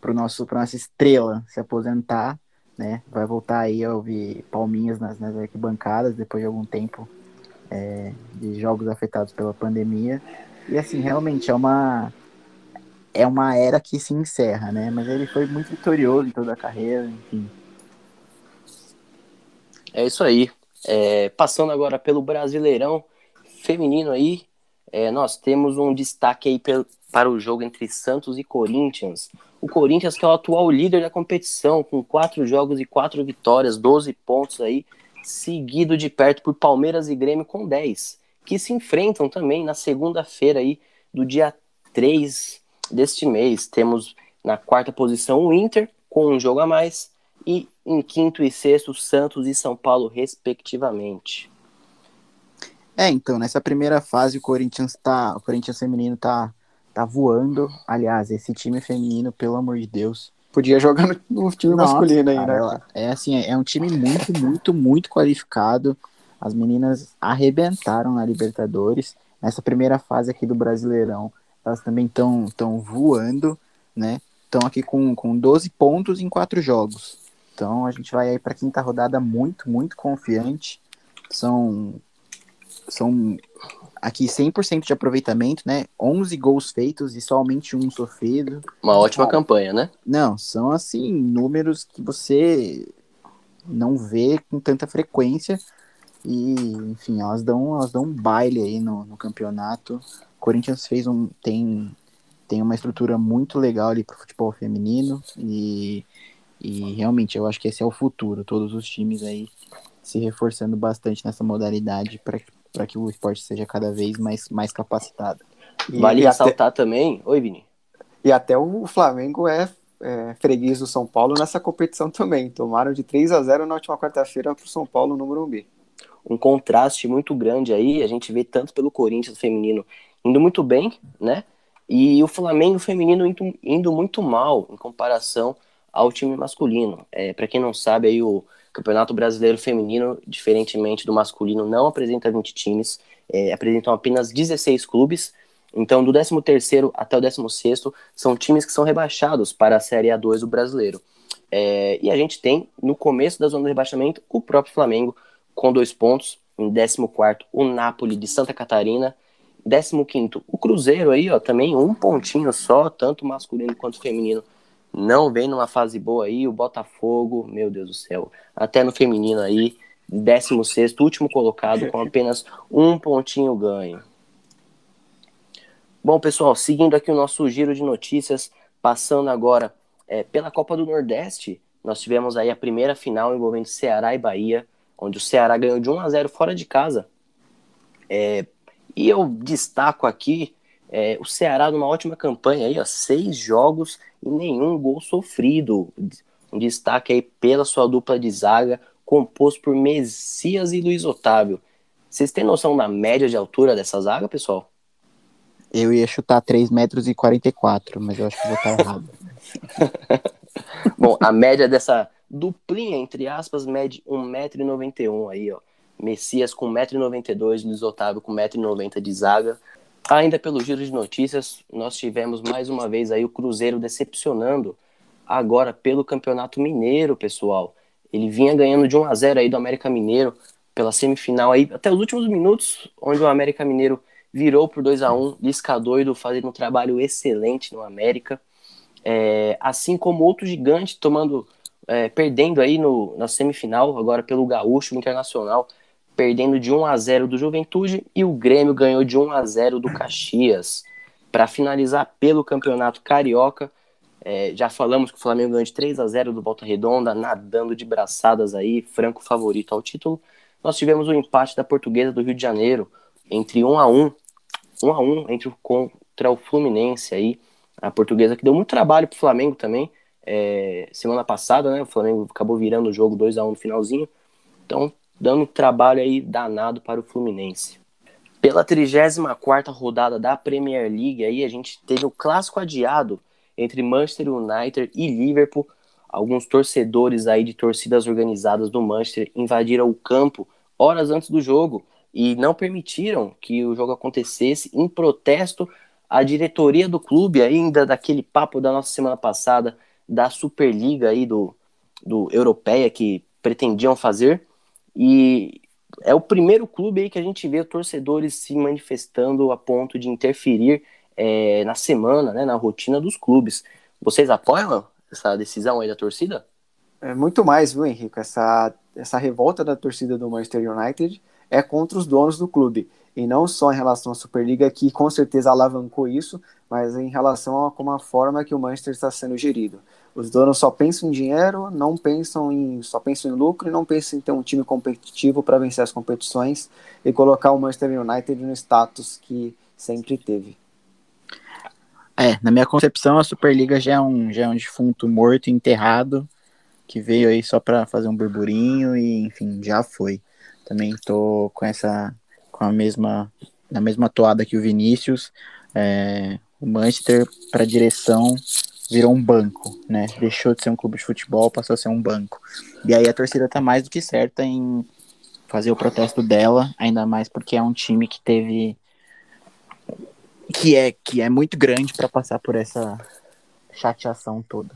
pro nosso, pra nossa estrela se aposentar, né? Vai voltar aí a ouvir palminhas nas, nas arquibancadas depois de algum tempo é, de jogos afetados pela pandemia. E assim, realmente é uma é uma era que se encerra, né? Mas ele foi muito vitorioso em toda a carreira, enfim. É isso aí. É, passando agora pelo Brasileirão feminino aí, é, nós temos um destaque aí para o jogo entre Santos e Corinthians. O Corinthians que é o atual líder da competição, com quatro jogos e quatro vitórias, 12 pontos aí, seguido de perto por Palmeiras e Grêmio com 10, que se enfrentam também na segunda-feira aí do dia 3 deste mês. Temos na quarta posição o Inter, com um jogo a mais, e em quinto e sexto, Santos e São Paulo, respectivamente. É, então, nessa primeira fase o Corinthians tá. O Corinthians feminino tá, tá voando. Aliás, esse time feminino, pelo amor de Deus. Podia jogar no, no time Nossa, masculino aí, né? Ela, é assim, é um time muito, muito, muito qualificado. As meninas arrebentaram na Libertadores. Nessa primeira fase aqui do Brasileirão, elas também estão voando, né? Estão aqui com, com 12 pontos em quatro jogos. Então a gente vai aí para a quinta rodada muito, muito confiante. São, são aqui 100% de aproveitamento, né? 11 gols feitos e somente um sofrido. Uma ótima campanha, né? Não, são assim números que você não vê com tanta frequência. E, enfim, elas dão, elas dão um baile aí no, no campeonato. O Corinthians fez um. tem, tem uma estrutura muito legal ali para o futebol feminino. E e realmente eu acho que esse é o futuro, todos os times aí se reforçando bastante nessa modalidade para que o esporte seja cada vez mais, mais capacitado. E, vale e ressaltar até... também. Oi, Vini. E até o Flamengo é, é, freguês do São Paulo nessa competição também. Tomaram de 3 a 0 na última quarta-feira para o São Paulo no Morumbi. Um contraste muito grande aí, a gente vê tanto pelo Corinthians feminino indo muito bem, né? E o Flamengo feminino indo, indo muito mal em comparação ao time masculino. É, para quem não sabe, aí o Campeonato Brasileiro Feminino, diferentemente do masculino, não apresenta 20 times, é, apresentam apenas 16 clubes. Então, do 13º até o 16º, são times que são rebaixados para a Série A2 do Brasileiro. É, e a gente tem, no começo da zona de rebaixamento, o próprio Flamengo, com dois pontos. Em 14º, o Napoli de Santa Catarina. 15º, o Cruzeiro aí, ó, também um pontinho só, tanto masculino quanto feminino não vem numa fase boa aí, o Botafogo, meu Deus do céu, até no feminino aí, 16 último colocado, com apenas um pontinho ganho. Bom, pessoal, seguindo aqui o nosso giro de notícias, passando agora é, pela Copa do Nordeste, nós tivemos aí a primeira final envolvendo Ceará e Bahia, onde o Ceará ganhou de 1 a 0 fora de casa. É, e eu destaco aqui é, o Ceará numa ótima campanha aí, ó, seis jogos e nenhum gol sofrido. Um destaque aí pela sua dupla de zaga, composto por Messias e Luiz Otávio. Vocês têm noção da média de altura dessa zaga, pessoal? Eu ia chutar 3 metros e 44, mas eu acho que vou estar errado. Bom, a média dessa duplinha, entre aspas, mede 1,91m aí, ó. Messias com 1,92m, Luiz Otávio com 1,90m de zaga. Ainda pelo giro de notícias, nós tivemos mais uma vez aí o Cruzeiro decepcionando agora pelo Campeonato Mineiro, pessoal. Ele vinha ganhando de 1 a 0 aí do América Mineiro pela semifinal aí, até os últimos minutos, onde o América Mineiro virou por 2 a 1 Lisca doido fazendo um trabalho excelente no América. É, assim como outro gigante tomando, é, perdendo aí no, na semifinal, agora pelo Gaúcho Internacional, perdendo de 1 a 0 do Juventude e o Grêmio ganhou de 1 a 0 do Caxias. Para finalizar pelo Campeonato Carioca, é, já falamos que o Flamengo ganhou de 3 a 0 do Volta Redonda, nadando de braçadas aí, franco favorito ao título. Nós tivemos o um empate da Portuguesa do Rio de Janeiro entre 1 a 1, 1 a 1 entre contra o Fluminense aí, a Portuguesa que deu muito trabalho pro Flamengo também. É, semana passada, né, o Flamengo acabou virando o jogo 2 a 1 no finalzinho. Então, dando trabalho aí danado para o Fluminense. Pela 34ª rodada da Premier League, aí a gente teve o clássico adiado entre Manchester United e Liverpool. Alguns torcedores aí de torcidas organizadas do Manchester invadiram o campo horas antes do jogo e não permitiram que o jogo acontecesse em protesto à diretoria do clube, ainda daquele papo da nossa semana passada da Superliga aí do, do Europeia que pretendiam fazer. E é o primeiro clube aí que a gente vê torcedores se manifestando a ponto de interferir é, na semana, né, na rotina dos clubes. Vocês apoiam essa decisão aí da torcida? É muito mais, viu, Henrique? Essa, essa revolta da torcida do Manchester United é contra os donos do clube. E não só em relação à Superliga, que com certeza alavancou isso, mas em relação a como a forma que o Manchester está sendo gerido. Os donos só pensam em dinheiro, não pensam em só pensam em lucro e não pensam em ter um time competitivo para vencer as competições e colocar o Manchester United no status que sempre teve. É, na minha concepção a Superliga já é um já é um defunto morto, enterrado, que veio aí só para fazer um burburinho e enfim, já foi. Também tô com essa com a mesma na mesma toada que o Vinícius, é, o Manchester para direção virou um banco, né? Deixou de ser um clube de futebol, passou a ser um banco. E aí a torcida tá mais do que certa em fazer o protesto dela, ainda mais porque é um time que teve que é que é muito grande para passar por essa chateação toda.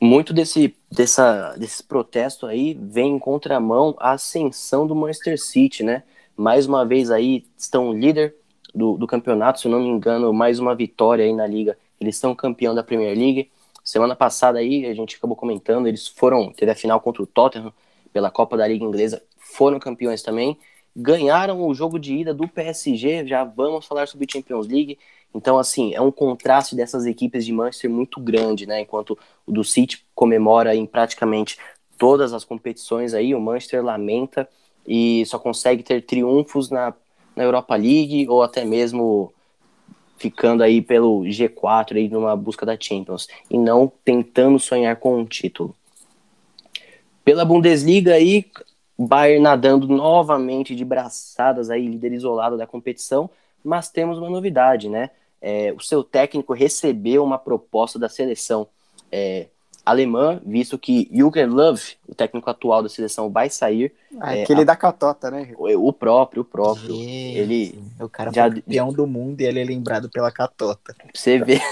Muito desse dessa desse protesto aí vem em contramão a ascensão do Manchester City, né? Mais uma vez aí estão líder do, do campeonato, se eu não me engano, mais uma vitória aí na liga eles são campeão da Premier League. Semana passada aí, a gente acabou comentando, eles foram, teve a final contra o Tottenham pela Copa da Liga Inglesa, foram campeões também. Ganharam o jogo de ida do PSG, já vamos falar sobre Champions League. Então, assim, é um contraste dessas equipes de Manchester muito grande, né? Enquanto o do City comemora em praticamente todas as competições aí, o Manchester lamenta e só consegue ter triunfos na, na Europa League ou até mesmo ficando aí pelo G4 aí numa busca da Champions e não tentando sonhar com um título. Pela Bundesliga aí, Bayern nadando novamente de braçadas aí, líder isolado da competição, mas temos uma novidade, né? É, o seu técnico recebeu uma proposta da seleção é, alemã, visto que Jürgen Löw, o técnico atual da seleção, vai sair. Ah, é, aquele a... da catota, né? O, o próprio, o próprio. Gente, ele o cara já... foi campeão do mundo e ele é lembrado pela catota. Você vê.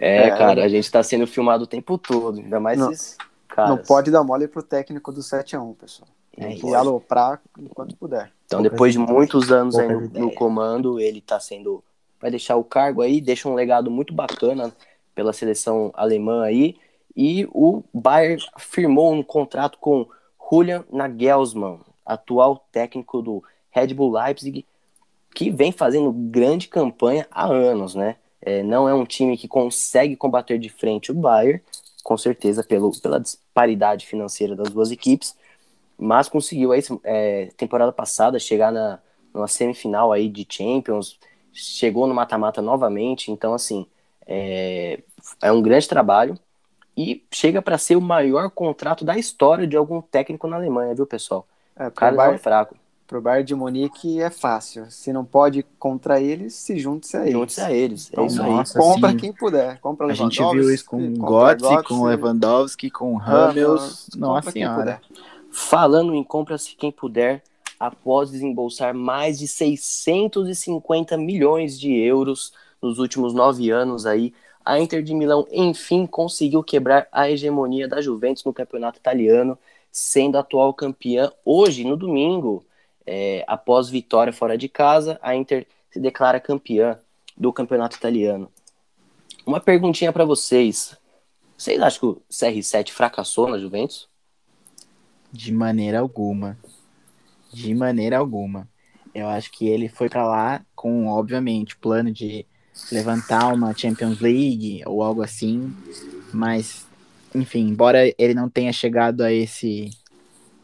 é, é, cara, a gente tá sendo filmado o tempo todo, ainda mais não, esses caras. Não pode dar mole pro técnico do 7x1, pessoal. Tem é que aloprar enquanto puder. Então, depois de muitos anos aí no, no comando, ele tá sendo vai deixar o cargo aí, deixa um legado muito bacana pela seleção alemã aí. E o Bayern firmou um contrato com Julian Nagelsmann, atual técnico do Red Bull Leipzig, que vem fazendo grande campanha há anos, né? É, não é um time que consegue combater de frente o Bayern, com certeza pelo, pela disparidade financeira das duas equipes, mas conseguiu aí, é, temporada passada chegar na numa semifinal aí de Champions, chegou no mata-mata novamente, então assim, é, é um grande trabalho e chega para ser o maior contrato da história de algum técnico na Alemanha, viu, pessoal? É, o cara Bayern, é fraco. Pro Bayern de Munique é fácil. Se não pode contra eles, se junte-se a eles. Junte-se a eles. É então, isso nossa, aí. Compra sim. quem puder. Compra a gente viu isso com Götze, com Lewandowski, com Ramos. Nossa senhora. Falando em compra-se quem puder, após desembolsar mais de 650 milhões de euros nos últimos nove anos aí, a Inter de Milão enfim conseguiu quebrar a hegemonia da Juventus no campeonato italiano, sendo atual campeã hoje, no domingo. É, após vitória fora de casa, a Inter se declara campeã do campeonato italiano. Uma perguntinha para vocês. Vocês acham que o CR7 fracassou na Juventus? De maneira alguma. De maneira alguma. Eu acho que ele foi para lá com, obviamente, o plano de levantar uma Champions League ou algo assim, mas, enfim, embora ele não tenha chegado a esse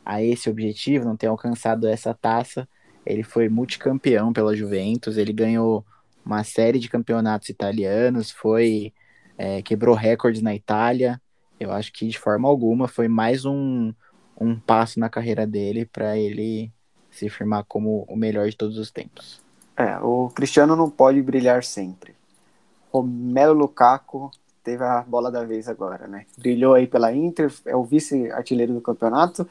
a esse objetivo, não tenha alcançado essa taça, ele foi multicampeão pela Juventus, ele ganhou uma série de campeonatos italianos, foi é, quebrou recordes na Itália. Eu acho que de forma alguma foi mais um, um passo na carreira dele para ele se firmar como o melhor de todos os tempos. É, o Cristiano não pode brilhar sempre. Romelo Lukaku teve a bola da vez agora, né? Brilhou aí pela Inter, é o vice-artilheiro do campeonato,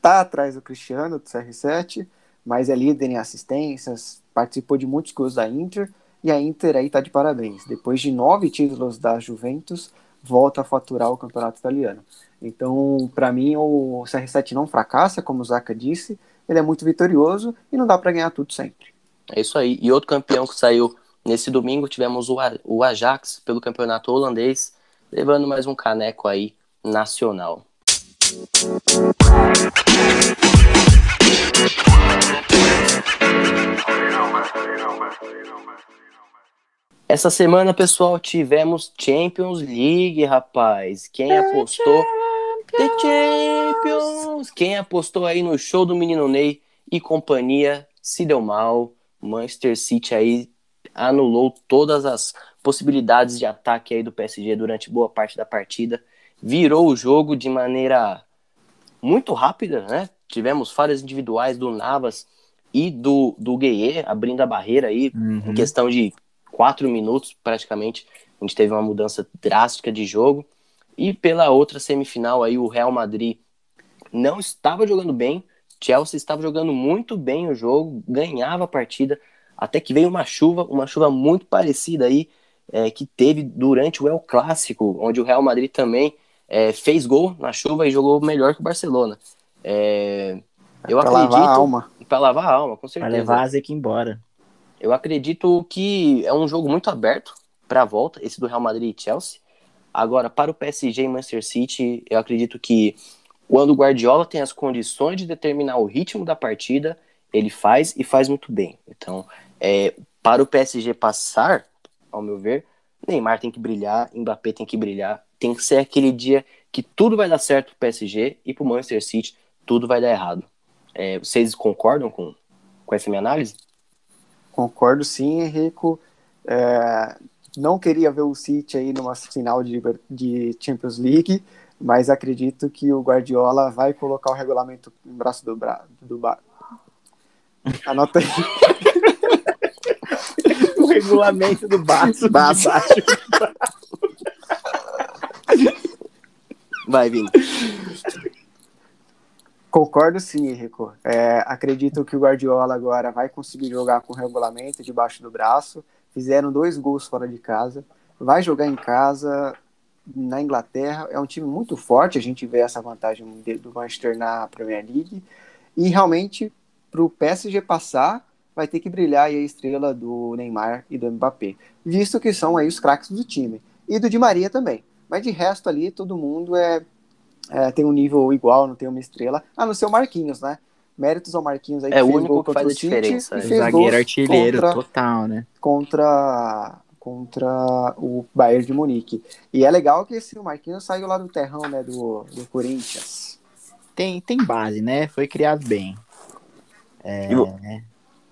tá atrás do Cristiano, do CR7, mas é líder em assistências, participou de muitos gols da Inter, e a Inter aí tá de parabéns. Depois de nove títulos da Juventus, volta a faturar o campeonato italiano. Então, para mim, o CR7 não fracassa, como o Zaka disse, ele é muito vitorioso e não dá para ganhar tudo sempre. É isso aí. E outro campeão que saiu nesse domingo, tivemos o Ajax pelo campeonato holandês, levando mais um caneco aí nacional. Essa semana, pessoal, tivemos Champions League, rapaz. Quem The apostou? Champions. The Champions! Quem apostou aí no show do menino Ney e companhia se deu mal. Manchester City aí anulou todas as possibilidades de ataque aí do PSG durante boa parte da partida. Virou o jogo de maneira muito rápida, né? Tivemos falhas individuais do Navas e do, do Gueye abrindo a barreira aí uhum. em questão de quatro minutos praticamente. A gente teve uma mudança drástica de jogo. E pela outra semifinal aí, o Real Madrid não estava jogando bem. Chelsea estava jogando muito bem o jogo, ganhava a partida, até que veio uma chuva, uma chuva muito parecida aí, é, que teve durante o El Clássico, onde o Real Madrid também é, fez gol na chuva e jogou melhor que o Barcelona. É, eu pra acredito. Lavar a alma. Pra lavar a alma, com certeza. Pra levar a Zeca embora. Eu acredito que é um jogo muito aberto para a volta, esse do Real Madrid e Chelsea. Agora, para o PSG e Manchester City, eu acredito que quando o Guardiola tem as condições de determinar o ritmo da partida, ele faz e faz muito bem. Então, é, para o PSG passar, ao meu ver, Neymar tem que brilhar, Mbappé tem que brilhar, tem que ser aquele dia que tudo vai dar certo pro PSG e pro Manchester City tudo vai dar errado. É, vocês concordam com, com essa minha análise? Concordo sim, Henrico. É, não queria ver o City aí numa final de, de Champions League, mas acredito que o Guardiola vai colocar o regulamento no braço do, bra, do ba... Anota aí. o regulamento do braço. Baço. Vai, Vini. Concordo sim, Rico. É, acredito que o Guardiola agora vai conseguir jogar com o regulamento debaixo do braço. Fizeram dois gols fora de casa. Vai jogar em casa na Inglaterra. É um time muito forte. A gente vê essa vantagem do Manchester na Premier League. E realmente, para o PSG passar, vai ter que brilhar a estrela do Neymar e do Mbappé, visto que são aí os craques do time. E do Di Maria também. Mas de resto ali, todo mundo é, é, tem um nível igual, não tem uma estrela. Ah, no seu Marquinhos, né? Méritos ao Marquinhos aí. É o único que faz a diferença. É. Zagueiro artilheiro, contra, total, né? Contra, contra o Bayern de Munique. E é legal que esse Marquinhos saiu lá do terrão, né? Do, do Corinthians. Tem, tem base, né? Foi criado bem. É,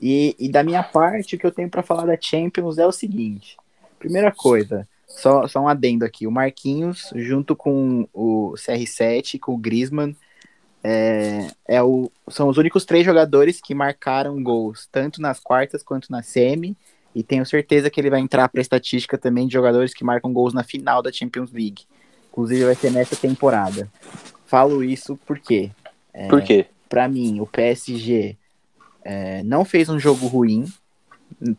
e, e da minha parte, o que eu tenho para falar da Champions é o seguinte. Primeira coisa, só, só um adendo aqui. O Marquinhos, junto com o CR7, com o Griezmann, é, é o, são os únicos três jogadores que marcaram gols, tanto nas quartas quanto na semi. E tenho certeza que ele vai entrar para a estatística também de jogadores que marcam gols na final da Champions League. Inclusive vai ser nessa temporada. Falo isso porque. É, Por quê? Para mim, o PSG é, não fez um jogo ruim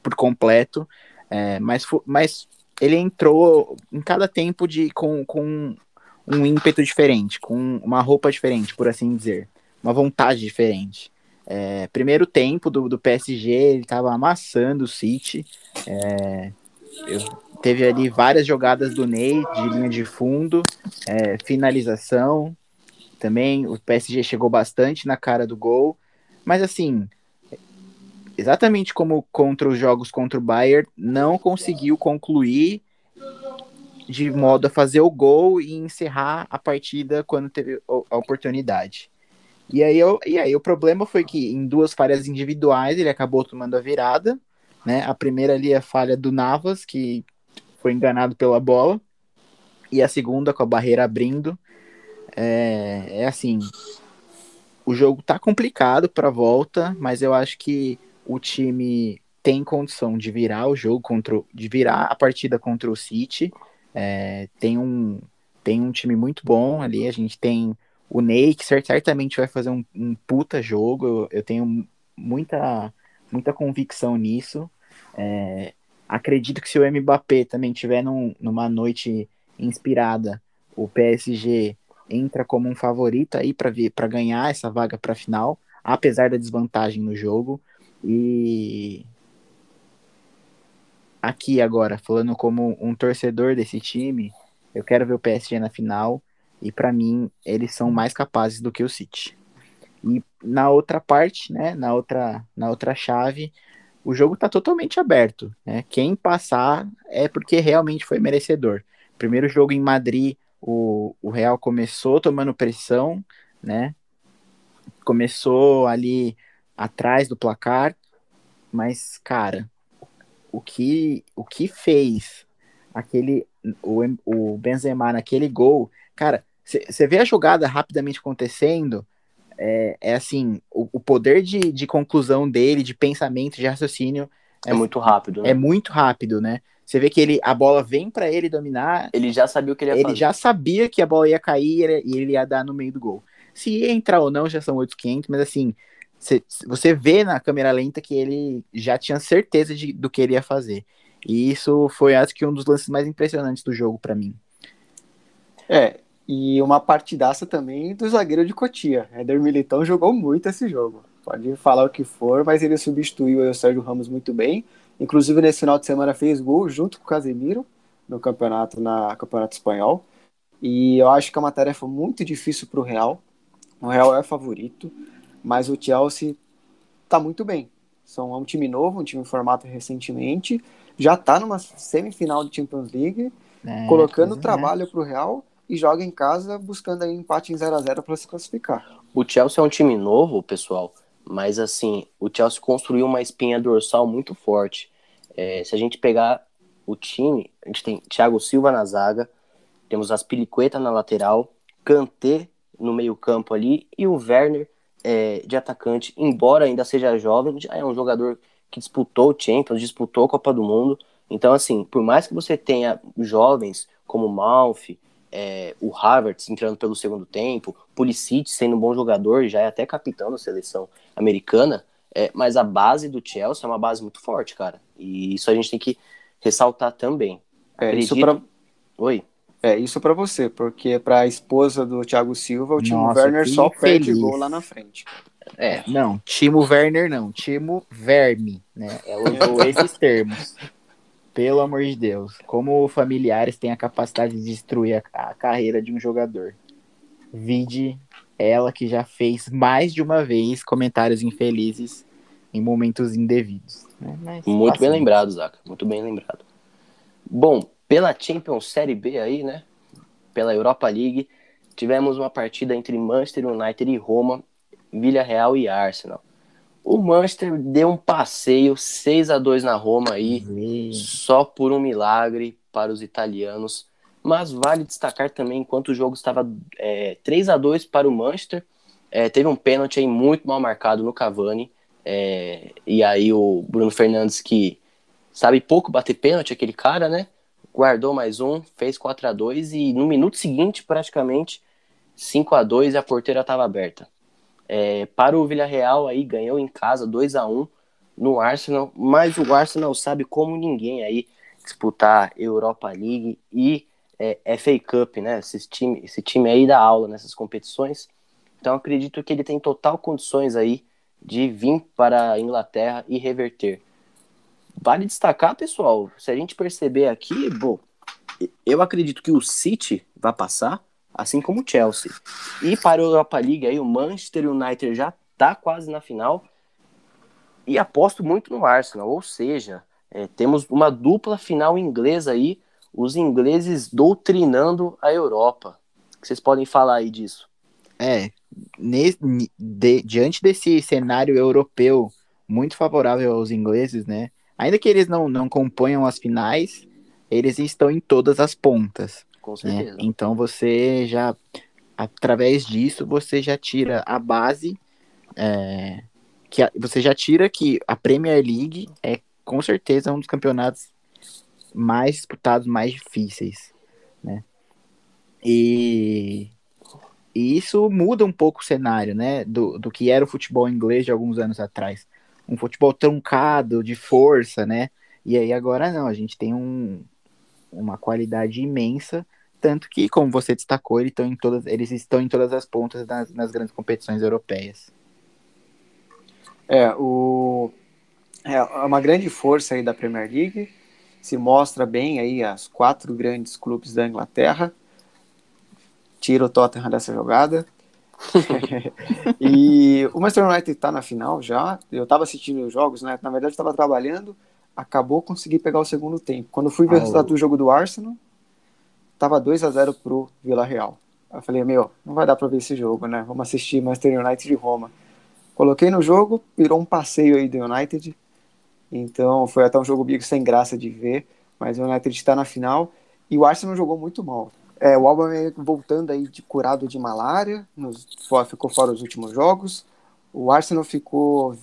por completo, é, mas, mas ele entrou em cada tempo de com, com um ímpeto diferente, com uma roupa diferente, por assim dizer, uma vontade diferente. É, primeiro tempo do, do PSG, ele estava amassando o City. É, eu, teve ali várias jogadas do Ney de linha de fundo, é, finalização. Também o PSG chegou bastante na cara do gol. Mas assim, exatamente como contra os jogos contra o Bayern, não conseguiu concluir de modo a fazer o gol e encerrar a partida quando teve a oportunidade. E aí, eu, e aí o problema foi que em duas falhas individuais ele acabou tomando a virada, né? A primeira ali é a falha do Navas, que foi enganado pela bola, e a segunda com a barreira abrindo. É, é assim, o jogo tá complicado para volta, mas eu acho que o time tem condição de virar o jogo contra de virar a partida contra o City. É, tem um tem um time muito bom ali. A gente tem o Ney que certamente vai fazer um, um puta jogo. Eu, eu, tenho muita muita convicção nisso. É, acredito que se o Mbappé também tiver num, numa noite inspirada, o PSG entra como um favorito aí para ganhar essa vaga para final, apesar da desvantagem no jogo. E aqui agora, falando como um torcedor desse time, eu quero ver o PSG na final e para mim eles são mais capazes do que o City. E na outra parte, né, na outra na outra chave, o jogo está totalmente aberto, né? Quem passar é porque realmente foi merecedor. Primeiro jogo em Madrid, o, o Real começou tomando pressão, né? Começou ali atrás do placar, mas cara, o que o que fez aquele o, o Benzema naquele gol, cara, você vê a jogada rapidamente acontecendo, é, é assim, o, o, poder de, de conclusão dele, de pensamento, de raciocínio é, é muito rápido. Né? É muito rápido, né? Você vê que ele, a bola vem para ele dominar. Ele já sabia o que ele ia ele fazer. Ele já sabia que a bola ia cair e ele ia dar no meio do gol. Se ia entrar ou não, já são 8,500, mas assim, você vê na câmera lenta que ele já tinha certeza de, do que ele ia fazer. E isso foi, acho que, um dos lances mais impressionantes do jogo para mim. É, e uma partidaça também do zagueiro de Cotia. Éder Militão jogou muito esse jogo. Pode falar o que for, mas ele substituiu o Sérgio Ramos muito bem. Inclusive, nesse final de semana fez gol junto com o Casemiro no campeonato, na Campeonato Espanhol. E eu acho que é uma tarefa muito difícil para o Real. O Real é favorito mas o Chelsea está muito bem. São, é um time novo, um time formado recentemente, já está numa semifinal de Champions League, é, colocando é. trabalho para o Real e joga em casa buscando aí empate em 0 a 0 para se classificar. O Chelsea é um time novo, pessoal, mas assim, o Chelsea construiu uma espinha dorsal muito forte. É, se a gente pegar o time, a gente tem Thiago Silva na zaga, temos as Piliqueta na lateral, Kanté no meio campo ali e o Werner é, de atacante, embora ainda seja jovem, já é um jogador que disputou o Champions, disputou a Copa do Mundo. Então, assim, por mais que você tenha jovens como Malfi, é, o Harvard entrando pelo segundo tempo, Pulisic sendo um bom jogador, já é até capitão da seleção americana, é, mas a base do Chelsea é uma base muito forte, cara. E isso a gente tem que ressaltar também. É, Acredito... isso pra... Oi. É, isso para você, porque para a esposa do Thiago Silva, o Timo Nossa, Werner só perde gol lá na frente. É, não, Timo Werner não, Timo Verme, né? Ela usou esses termos. Pelo amor de Deus, como familiares têm a capacidade de destruir a, a carreira de um jogador. Vide ela que já fez mais de uma vez comentários infelizes em momentos indevidos. Né? Mas, Muito bem lembrado, Zaca. Muito bem lembrado. Bom, pela Champions Série B aí, né? Pela Europa League, tivemos uma partida entre Manchester United e Roma, Villarreal e Arsenal. O Manchester deu um passeio 6 a 2 na Roma aí, só por um milagre para os italianos. Mas vale destacar também, enquanto o jogo estava é, 3 a 2 para o Manchester, é, teve um pênalti aí muito mal marcado no Cavani. É, e aí o Bruno Fernandes, que sabe pouco bater pênalti, aquele cara, né? Guardou mais um, fez 4 a 2 e no minuto seguinte, praticamente, 5 a 2 e a porteira estava aberta. É, para o Villarreal aí ganhou em casa 2 a 1 no Arsenal, mas o Arsenal sabe como ninguém aí disputar Europa League e é, FA Cup, né? Esse time, esse time aí dá aula nessas competições. Então acredito que ele tem total condições aí de vir para a Inglaterra e reverter. Vale destacar, pessoal, se a gente perceber aqui, bom, eu acredito que o City vai passar, assim como o Chelsea. E para a Europa League, aí, o Manchester United já está quase na final. E aposto muito no Arsenal, ou seja, é, temos uma dupla final inglesa aí, os ingleses doutrinando a Europa. Vocês podem falar aí disso? É, de, diante desse cenário europeu muito favorável aos ingleses, né? Ainda que eles não, não componham as finais, eles estão em todas as pontas. Com né? certeza. Né? Então você já, através disso, você já tira a base, é, que a, você já tira que a Premier League é com certeza um dos campeonatos mais disputados, mais difíceis, né? E, e isso muda um pouco o cenário, né, do, do que era o futebol inglês de alguns anos atrás um futebol truncado, de força, né? E aí agora não, a gente tem um, uma qualidade imensa, tanto que, como você destacou, eles estão em todas, eles estão em todas as pontas nas, nas grandes competições europeias. É, o, é uma grande força aí da Premier League, se mostra bem aí as quatro grandes clubes da Inglaterra, tira o Tottenham dessa jogada, e o Manchester United está na final já. Eu estava assistindo os jogos, né? Na verdade, estava trabalhando. Acabou consegui pegar o segundo tempo. Quando fui ver ah, o resultado do jogo do Arsenal, tava 2 a 0 pro Vila Real. Eu falei, meu, não vai dar para ver esse jogo, né? Vamos assistir Manchester United de Roma. Coloquei no jogo, virou um passeio aí do United. Então foi até um jogo bico sem graça de ver, mas o United está na final e o Arsenal jogou muito mal. É, o Alba voltando aí de curado de malária, nos, ficou fora os últimos jogos. O Arsenal ficou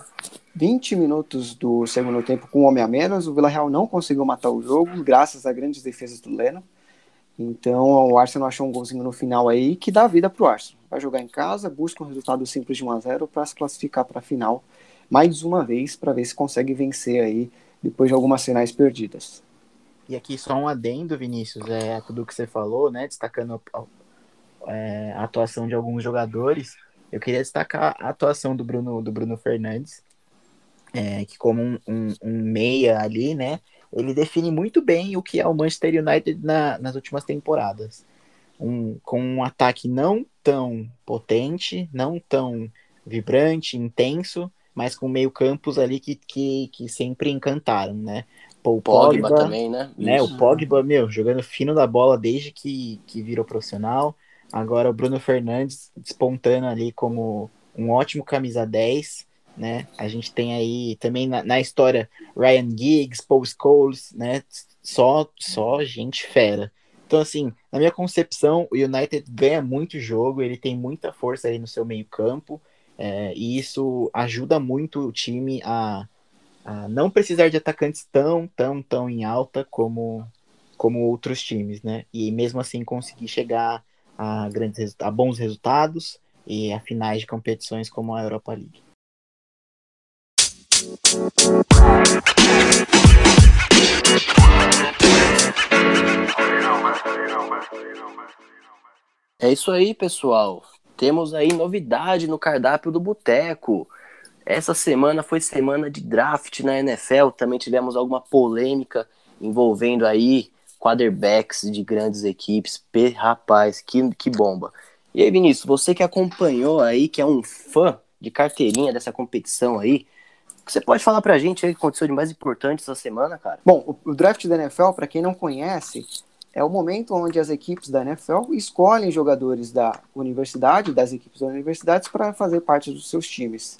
20 minutos do segundo tempo com um homem a menos. O Villarreal não conseguiu matar o jogo, graças a grandes defesas do Leno. Então o Arsenal achou um golzinho no final aí que dá vida para o Arsenal. Vai jogar em casa, busca um resultado simples de 1 a 0 para se classificar para a final mais uma vez para ver se consegue vencer aí depois de algumas finais perdidas. E aqui só um adendo, Vinícius, é tudo que você falou, né? Destacando é, a atuação de alguns jogadores. Eu queria destacar a atuação do Bruno, do Bruno Fernandes, é, que como um, um, um, meia ali, né? Ele define muito bem o que é o Manchester United na, nas últimas temporadas. Um, com um ataque não tão potente, não tão vibrante, intenso, mas com meio campos ali que, que, que sempre encantaram, né? Pô, o Pogba, Pogba, também, né? né? O Pogba, meu, jogando fino da bola desde que, que virou profissional. Agora o Bruno Fernandes despontando ali como um ótimo camisa 10, né? A gente tem aí também na, na história Ryan Giggs, Paul Scholes, né? Só, só gente fera. Então, assim, na minha concepção, o United ganha muito jogo, ele tem muita força aí no seu meio campo, é, e isso ajuda muito o time a a não precisar de atacantes tão, tão, tão em alta como, como outros times, né? E mesmo assim conseguir chegar a, grandes, a bons resultados e a finais de competições como a Europa League. É isso aí, pessoal. Temos aí novidade no cardápio do Boteco. Essa semana foi semana de draft na NFL, também tivemos alguma polêmica envolvendo aí quarterbacks de grandes equipes. P, rapaz, que, que bomba. E aí, Vinícius, você que acompanhou aí, que é um fã de carteirinha dessa competição aí, você pode falar pra gente aí o que aconteceu de mais importante essa semana, cara? Bom, o, draft da NFL, para quem não conhece, é o momento onde as equipes da NFL escolhem jogadores da universidade, das equipes das universidades, para fazer parte dos seus times.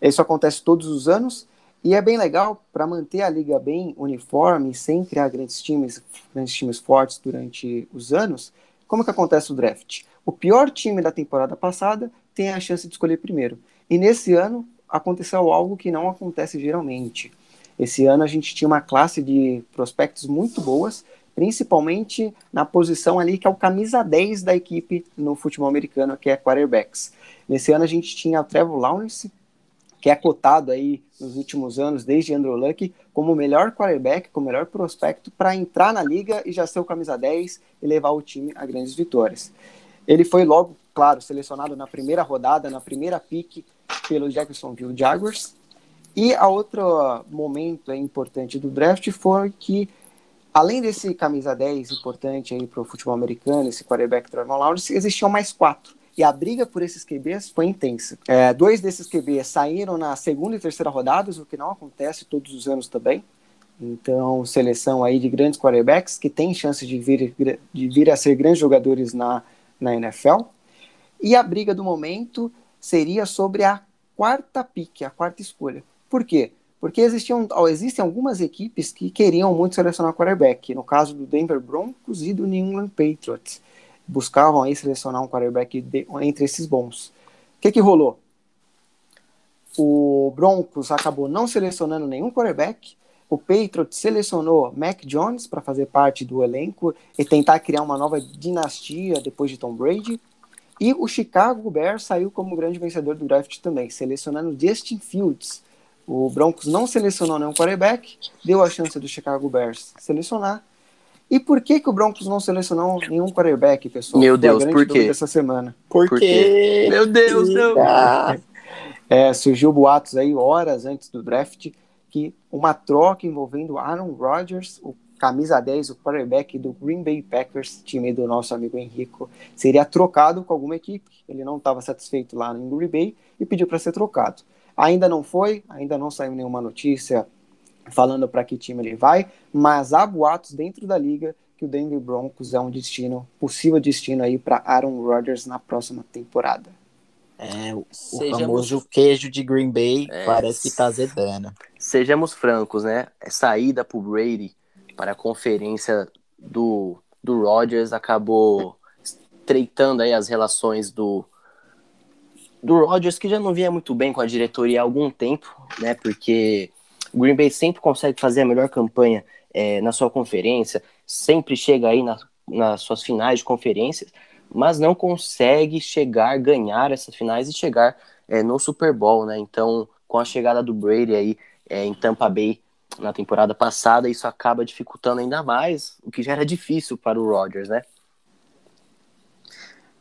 Isso acontece todos os anos e é bem legal para manter a liga bem uniforme, sem criar grandes times, grandes times fortes durante os anos. Como que acontece o draft? O pior time da temporada passada tem a chance de escolher primeiro. E nesse ano aconteceu algo que não acontece geralmente. Esse ano a gente tinha uma classe de prospectos muito boas, principalmente na posição ali que é o camisa 10 da equipe no futebol americano, que é quarterbacks. Nesse ano a gente tinha o Trevor Lawrence, que é cotado aí nos últimos anos, desde Andrew Luck, como o melhor quarterback, como o melhor prospecto para entrar na liga e já ser o camisa 10 e levar o time a grandes vitórias. Ele foi logo, claro, selecionado na primeira rodada, na primeira pick pelo Jacksonville Jaguars. E a outro momento importante do draft foi que, além desse camisa 10 importante aí para o futebol americano, esse quarterback Trevor Lawrence, existiam mais quatro e a briga por esses QBs foi intensa. É, dois desses QBs saíram na segunda e terceira rodadas, o que não acontece todos os anos também. Então, seleção aí de grandes quarterbacks que têm chance de vir, de vir a ser grandes jogadores na, na NFL. E a briga do momento seria sobre a quarta pick, a quarta escolha. Por quê? Porque existiam, existem algumas equipes que queriam muito selecionar quarterback, no caso do Denver Broncos e do New England Patriots buscavam aí selecionar um quarterback de, entre esses bons. O que, que rolou? O Broncos acabou não selecionando nenhum quarterback. O Patriots selecionou Mac Jones para fazer parte do elenco e tentar criar uma nova dinastia depois de Tom Brady. E o Chicago Bears saiu como grande vencedor do draft também, selecionando Justin Fields. O Broncos não selecionou nenhum quarterback, deu a chance do Chicago Bears selecionar E por que, que o Broncos não selecionou nenhum quarterback, pessoal? Meu Deus, por quê? Essa semana. Porque. Meu Deus, não. É, surgiu boatos aí horas antes do draft que uma troca envolvendo Aaron Rodgers, o camisa 10, o quarterback do Green Bay Packers, time do nosso amigo Henrico, seria trocado com alguma equipe. Ele não estava satisfeito lá no Green Bay e pediu para ser trocado. Ainda não foi, ainda não saiu nenhuma notícia falando para que time ele vai, mas há boatos dentro da liga que o Denver Broncos é um destino, possível destino aí para Aaron Rodgers na próxima temporada. É, o, Sejamos... famoso queijo de Green Bay é, parece que tá azedando. Sejamos francos, né? Essa ida pro Brady para a conferência do, do Rodgers acabou estreitando aí as relações do do Rodgers que já não vinha muito bem com a diretoria há algum tempo, né? Porque o Green Bay sempre consegue fazer a melhor campanha é, na sua conferência, sempre chega aí na, nas suas finais de conferências, mas não consegue chegar, ganhar essas finais e chegar é, no Super Bowl, né? Então, com a chegada do Brady aí é, em Tampa Bay na temporada passada, isso acaba dificultando ainda mais, o que já era difícil para o Rodgers, né?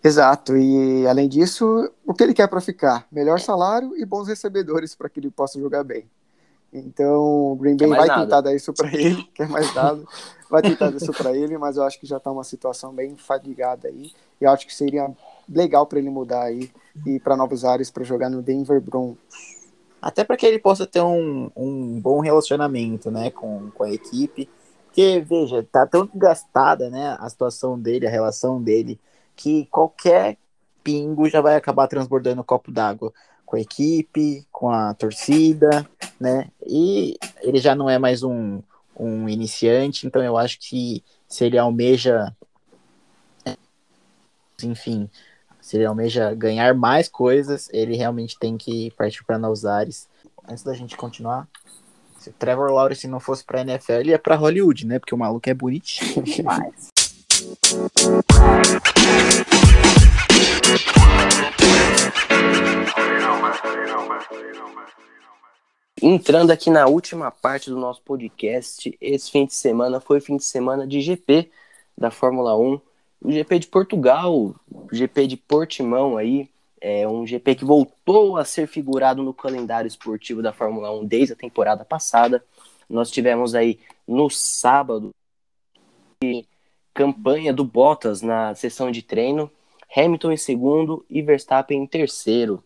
Exato, e além disso, o que ele quer para ficar? Melhor salário e bons recebedores para que ele possa jogar bem. Então, o Green Bay vai nada. tentar dar isso para ele, quer mais nada, vai tentar dar isso para ele, mas eu acho que já está uma situação bem fadigada aí, e eu acho que seria legal para ele mudar aí e para novos ares para jogar no Denver Broncos. Até para que ele possa ter um, um bom relacionamento, né, com, com a equipe, porque, veja, tá tão gastada, né, a situação dele, a relação dele, que qualquer pingo já vai acabar transbordando o copo d'água com a equipe, com a torcida, né? E ele já não é mais um, um iniciante, então eu acho que se ele almeja, enfim, se ele almeja ganhar mais coisas, ele realmente tem que partir para novos ares. Antes da gente continuar, se o Trevor Lawrence não fosse para NFL, ele ia para Hollywood, né? Porque o maluco é bonitinho demais. Entrando aqui na última parte do nosso podcast, esse fim de semana foi fim de semana de GP da Fórmula 1. O GP de Portugal, o GP de Portimão aí, é um GP que voltou a ser figurado no calendário esportivo da Fórmula 1 desde a temporada passada. Nós tivemos aí no sábado campanha do Bottas na sessão de treino, Hamilton em segundo e Verstappen em terceiro.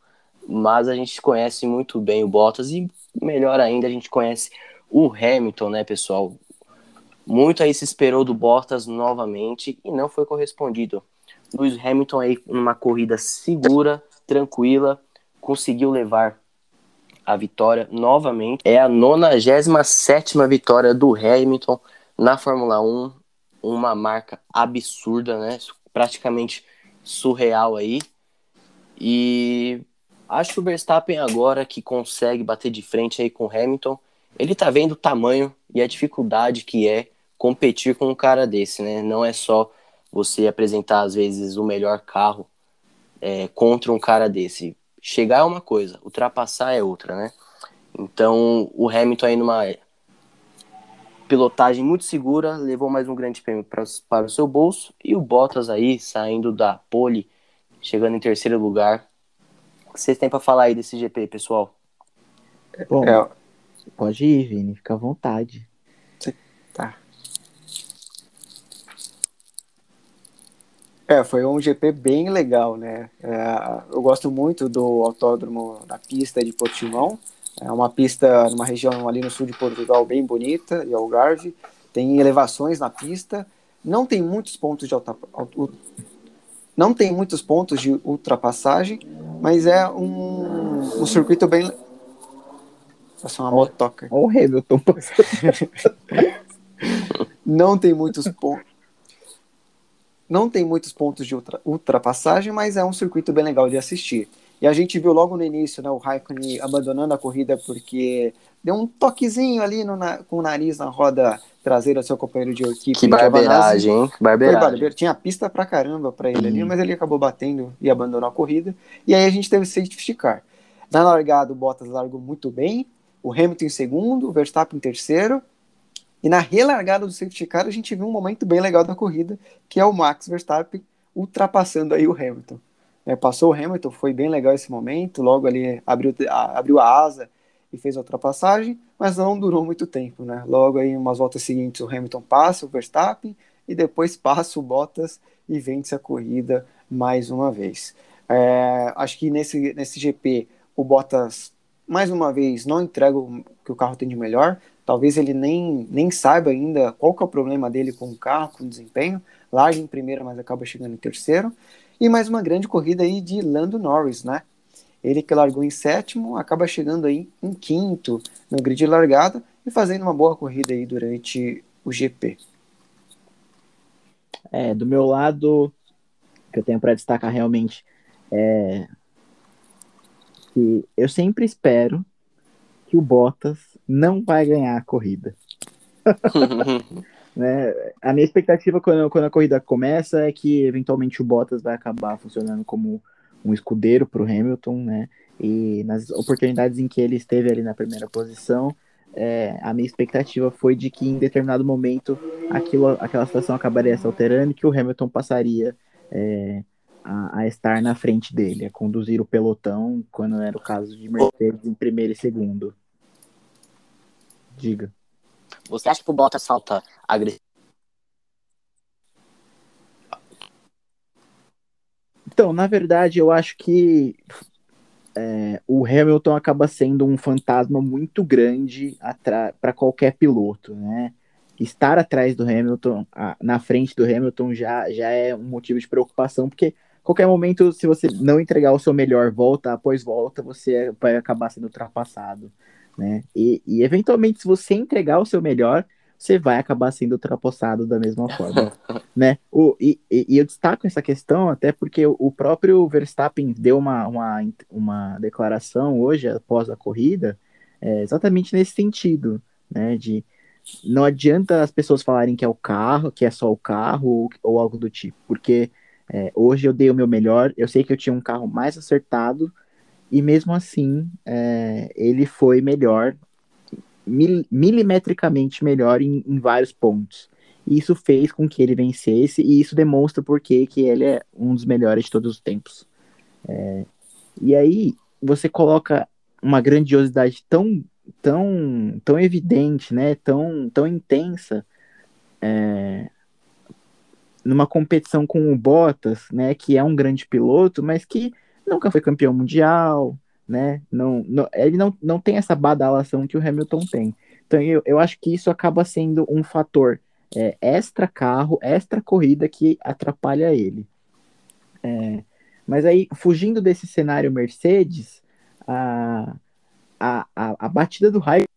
Mas a gente conhece muito bem o Bottas e melhor ainda a gente conhece o Hamilton, né, pessoal? Muito aí se esperou do Bottas novamente e não foi correspondido. Lewis Hamilton aí numa corrida segura, tranquila, conseguiu levar a vitória novamente. É a 97 vitória do Hamilton na Fórmula 1, uma marca absurda, né? Praticamente surreal aí. E acho que o Verstappen agora que consegue bater de frente aí com o Hamilton, ele tá vendo o tamanho e a dificuldade que é competir com um cara desse, né? Não é só você apresentar às vezes o melhor carro é, contra um cara desse. Chegar é uma coisa, ultrapassar é outra, né? Então o Hamilton aí numa pilotagem muito segura, levou mais um grande prêmio pra, para o seu bolso. E o Bottas aí, saindo da pole, chegando em terceiro lugar. O que vocês têm para falar aí desse GP, pessoal? Bom, é. pode ir, Vini, fica à vontade. Tá. É, foi um GP bem legal, né? É, eu gosto muito do autódromo da pista de Portimão. É uma pista numa região ali no sul de Portugal bem bonita, e Algarve. Tem elevações na pista. Não tem muitos pontos de alta, não tem muitos pontos de ultrapassagem, mas é um, um circuito bem. É uma motoca. Olha o Hamilton. não tem muitos pontos. Não tem muitos pontos de ultra, ultrapassagem, mas é um circuito bem legal de assistir. E a gente viu logo no início né, o Raikkonen abandonando a corrida porque deu um toquezinho ali no, na, com o nariz na roda traseira do seu companheiro de equipe. Que barbeiragem, hein? Barbeiragem. Tinha pista pra caramba pra ele ali, mas ele acabou batendo e abandonou a corrida. E aí a gente teve safety car. Na largada, o Bottas largou muito bem, o Hamilton em segundo, o Verstappen em terceiro, E na relargada do safety car, a gente viu um momento bem legal da corrida, que é o Max Verstappen ultrapassando aí o Hamilton. É, passou o Hamilton, foi bem legal esse momento, logo ali abriu a, abriu a asa e fez a ultrapassagem, mas não durou muito tempo, né? Logo aí, umas voltas seguintes, o Hamilton passa o Verstappen e depois passa o Bottas e vence a corrida mais uma vez. É, acho que nesse, nesse GP o Bottas mais uma vez não entrega o que o carro tem de melhor. Talvez ele nem, nem saiba ainda qual que é o problema dele com o carro, com o desempenho. Larga em primeiro, mas acaba chegando em terceiro. E mais uma grande corrida aí de Lando Norris, né? Ele que largou em sétimo, acaba chegando aí em quinto no grid de largada e fazendo uma boa corrida aí durante o GP. É, do meu lado, que eu tenho para destacar realmente é que eu sempre espero que o Bottas não vai ganhar a corrida. né? A minha expectativa quando, quando a corrida começa é que eventualmente o Bottas vai acabar funcionando como um escudeiro para o Hamilton, né? E nas oportunidades em que ele esteve ali na primeira posição, é, a minha expectativa foi de que em determinado momento aquilo, aquela situação acabaria se alterando e que o Hamilton passaria é, a, a, estar na frente dele, a conduzir o pelotão, quando era o caso de Mercedes em primeiro e segundo. Diga. Você acha que o Bottas falta agressivo? Então, na verdade, eu acho que é, o Hamilton acaba sendo um fantasma muito grande para qualquer piloto, né? Estar atrás do Hamilton, a, na frente do Hamilton, já, já é um motivo de preocupação, porque qualquer momento, se você não entregar o seu melhor volta após volta, você vai acabar sendo ultrapassado, né? E, e eventualmente, se você entregar o seu melhor, você vai acabar sendo ultrapassado da mesma forma, né? O, e, e, eu destaco essa questão até porque o próprio Verstappen deu uma, uma, uma declaração hoje, após a corrida, é, exatamente nesse sentido, né? De não adianta as pessoas falarem que é o carro, que é só o carro ou, ou algo do tipo, porque é, hoje eu dei o meu melhor, eu sei que eu tinha um carro mais acertado, e mesmo assim é, ele foi melhor, mil, milimetricamente melhor em, em, vários pontos. E isso fez com que ele vencesse, e isso demonstra por que ele é um dos melhores de todos os tempos. É, e aí você coloca uma grandiosidade tão, tão, tão evidente, né, tão, tão intensa, é, numa competição com o Bottas, né, que é um grande piloto, mas que nunca foi campeão mundial, né? Não, não, ele não, não tem essa badalação que o Hamilton tem. Então eu, eu acho que isso acaba sendo um fator é, extra carro, extra corrida que atrapalha ele. É, mas aí, fugindo desse cenário Mercedes, a, a, a, a batida do Raikkonen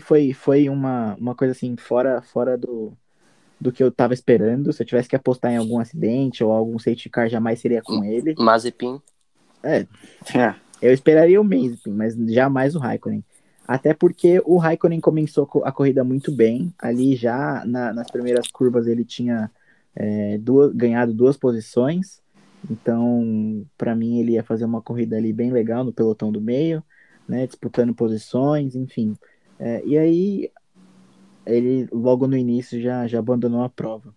foi, foi uma, uma coisa assim, fora, fora do, do que eu tava esperando. Se eu tivesse que apostar em algum acidente ou algum safety car, jamais seria com ele. Mazepin. É. é. Eu esperaria o Mazepin, mas jamais o Raikkonen. Até porque o Raikkonen começou a corrida muito bem. Ali já na, nas primeiras curvas ele tinha é, duas, ganhado duas posições. Então, para mim, ele ia fazer uma corrida ali bem legal no pelotão do meio, né, disputando posições, enfim. É, e aí ele logo no início já, já abandonou a prova.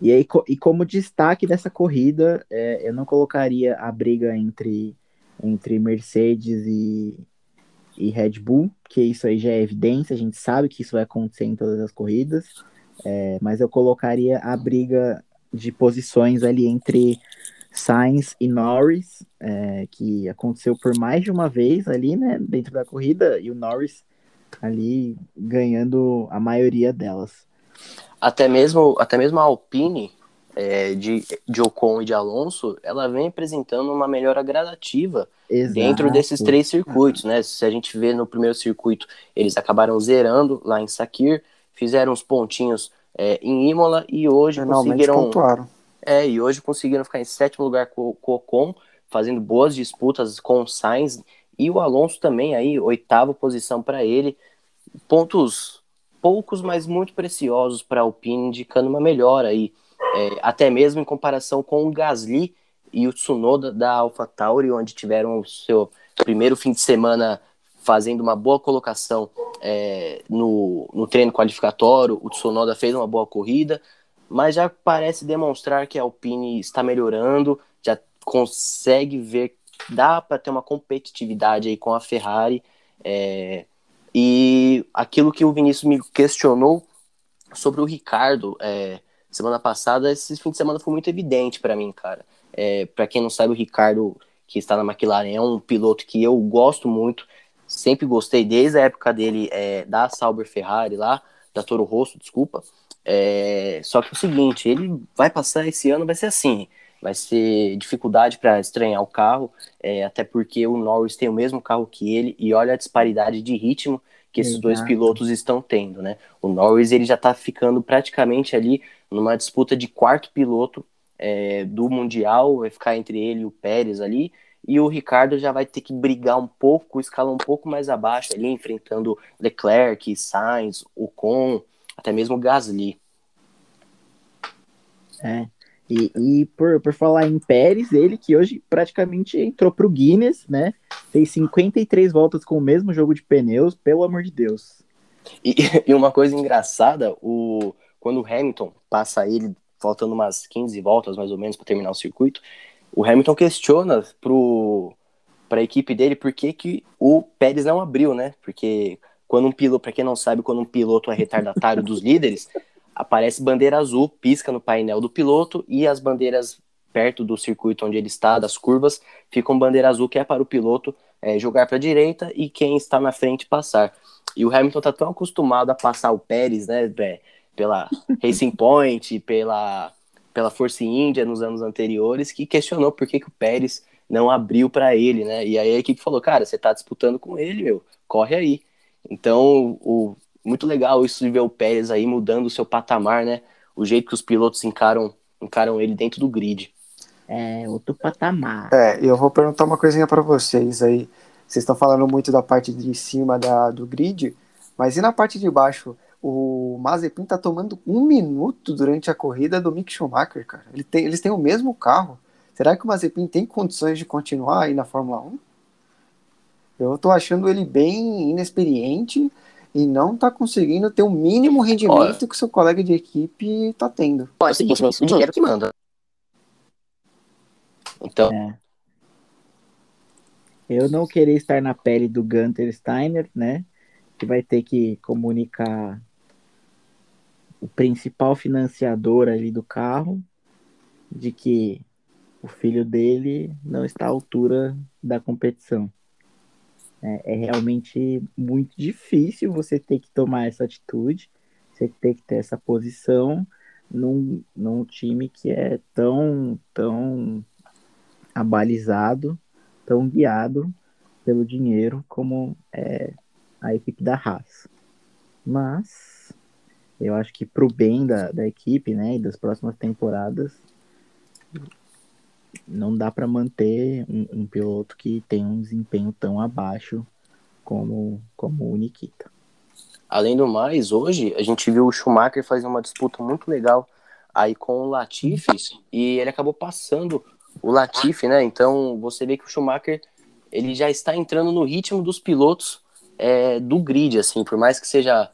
E aí, e como destaque dessa corrida, é, eu não colocaria a briga entre, entre Mercedes e, e Red Bull, que isso aí já é evidência, a gente sabe que isso vai acontecer em todas as corridas, é, mas eu colocaria a briga de posições ali entre Sainz e Norris, é, que aconteceu por mais de uma vez ali, né, dentro da corrida, e o Norris ali ganhando a maioria delas. Até mesmo, até mesmo a Alpine, é, de, de Ocon e de Alonso, ela vem apresentando uma melhora gradativa Exato. dentro desses três circuitos, né? Se a gente vê no primeiro circuito, eles acabaram zerando lá em Sakir, fizeram uns pontinhos é, em Imola e hoje conseguiram. Pontuaram. É, e hoje conseguiram ficar em sétimo lugar com, com o Ocon, fazendo boas disputas com o Sainz e o Alonso também aí, oitava posição para ele. Pontos poucos, mas muito preciosos para a Alpine, indicando uma melhora aí, é, até mesmo em comparação com o Gasly e o Tsunoda da AlphaTauri, onde tiveram o seu primeiro fim de semana fazendo uma boa colocação é, no, no treino qualificatório, o Tsunoda fez uma boa corrida, mas já parece demonstrar que a Alpine está melhorando, já consegue ver, dá para ter uma competitividade aí com a Ferrari. É, e aquilo que o Vinícius me questionou sobre o Ricardo, é, semana passada, esse fim de semana foi muito evidente para mim, cara. É, para quem não sabe, o Ricardo, que está na McLaren, é um piloto que eu gosto muito, sempre gostei desde a época dele é, da Sauber Ferrari lá, da Toro Rosso, desculpa. É, só que é o seguinte, ele vai passar esse ano, vai ser assim, vai ser dificuldade para estranhar o carro, é, até porque o Norris tem o mesmo carro que ele e olha a disparidade de ritmo que esses Exato. dois pilotos estão tendo, né? O Norris ele já está ficando praticamente ali numa disputa de quarto piloto é, do mundial, vai ficar entre ele e o Pérez ali, e o Ricardo já vai ter que brigar um pouco, escalar um pouco mais abaixo ali, enfrentando Leclerc, Sainz, Ocon, até mesmo Gasly. É. E, e por, por falar em Pérez, ele que hoje praticamente entrou pro Guinness, né? Fez 53 voltas com o mesmo jogo de pneus, pelo amor de Deus. E, e uma coisa engraçada, o, quando o Hamilton passa ele, faltando umas 15 voltas mais ou menos para terminar o circuito, o Hamilton questiona para a equipe dele por que, que o Pérez não abriu, né? Porque quando um piloto, para quem não sabe, quando um piloto é retardatário dos líderes, aparece bandeira azul, pisca no painel do piloto e as bandeiras perto do circuito onde ele está, das curvas, ficam bandeira azul que é para o piloto é, jogar para a direita e quem está na frente passar. E o Hamilton está tão acostumado a passar o Pérez, né, pela Racing Point, pela pela Força Índia nos anos anteriores, que questionou por que, que o Pérez não abriu para ele, né? E aí a equipe falou, cara, você está disputando com ele, meu, corre aí. Então, o, muito legal isso de ver o Pérez aí mudando o seu patamar, né? O jeito que os pilotos encaram, encaram ele dentro do grid. É, outro patamar. É, eu vou perguntar uma coisinha para vocês aí. Vocês estão falando muito da parte de cima da, do grid, mas e na parte de baixo? O Mazepin tá tomando um minuto durante a corrida do Mick Schumacher, cara. Ele tem, eles têm o mesmo carro. Será que o Mazepin tem condições de continuar aí na Fórmula 1? Eu tô achando ele bem inexperiente e não tá conseguindo ter o mínimo rendimento Olha. que seu colega de equipe tá tendo. Olha, é o seguinte, o dinheiro que manda. Então. É. Eu não queria estar na pele do Gunter Steiner, né? Que vai ter que comunicar o principal financiador ali do carro de que o filho dele não está à altura da competição. É, é, realmente muito difícil você ter que tomar essa atitude, você ter que ter essa posição num, num time que é tão, tão abalizado, tão guiado pelo dinheiro como é a equipe da Haas. Mas eu acho que pro bem da, da equipe, né, e das próximas temporadas, não dá para manter um, um, piloto que tem um desempenho tão abaixo como, como o Nikita. Além do mais, hoje a gente viu o Schumacher fazer uma disputa muito legal aí com o Latifi e ele acabou passando o Latifi, né? Então você vê que o Schumacher ele já está entrando no ritmo dos pilotos é, do grid, assim, por mais que seja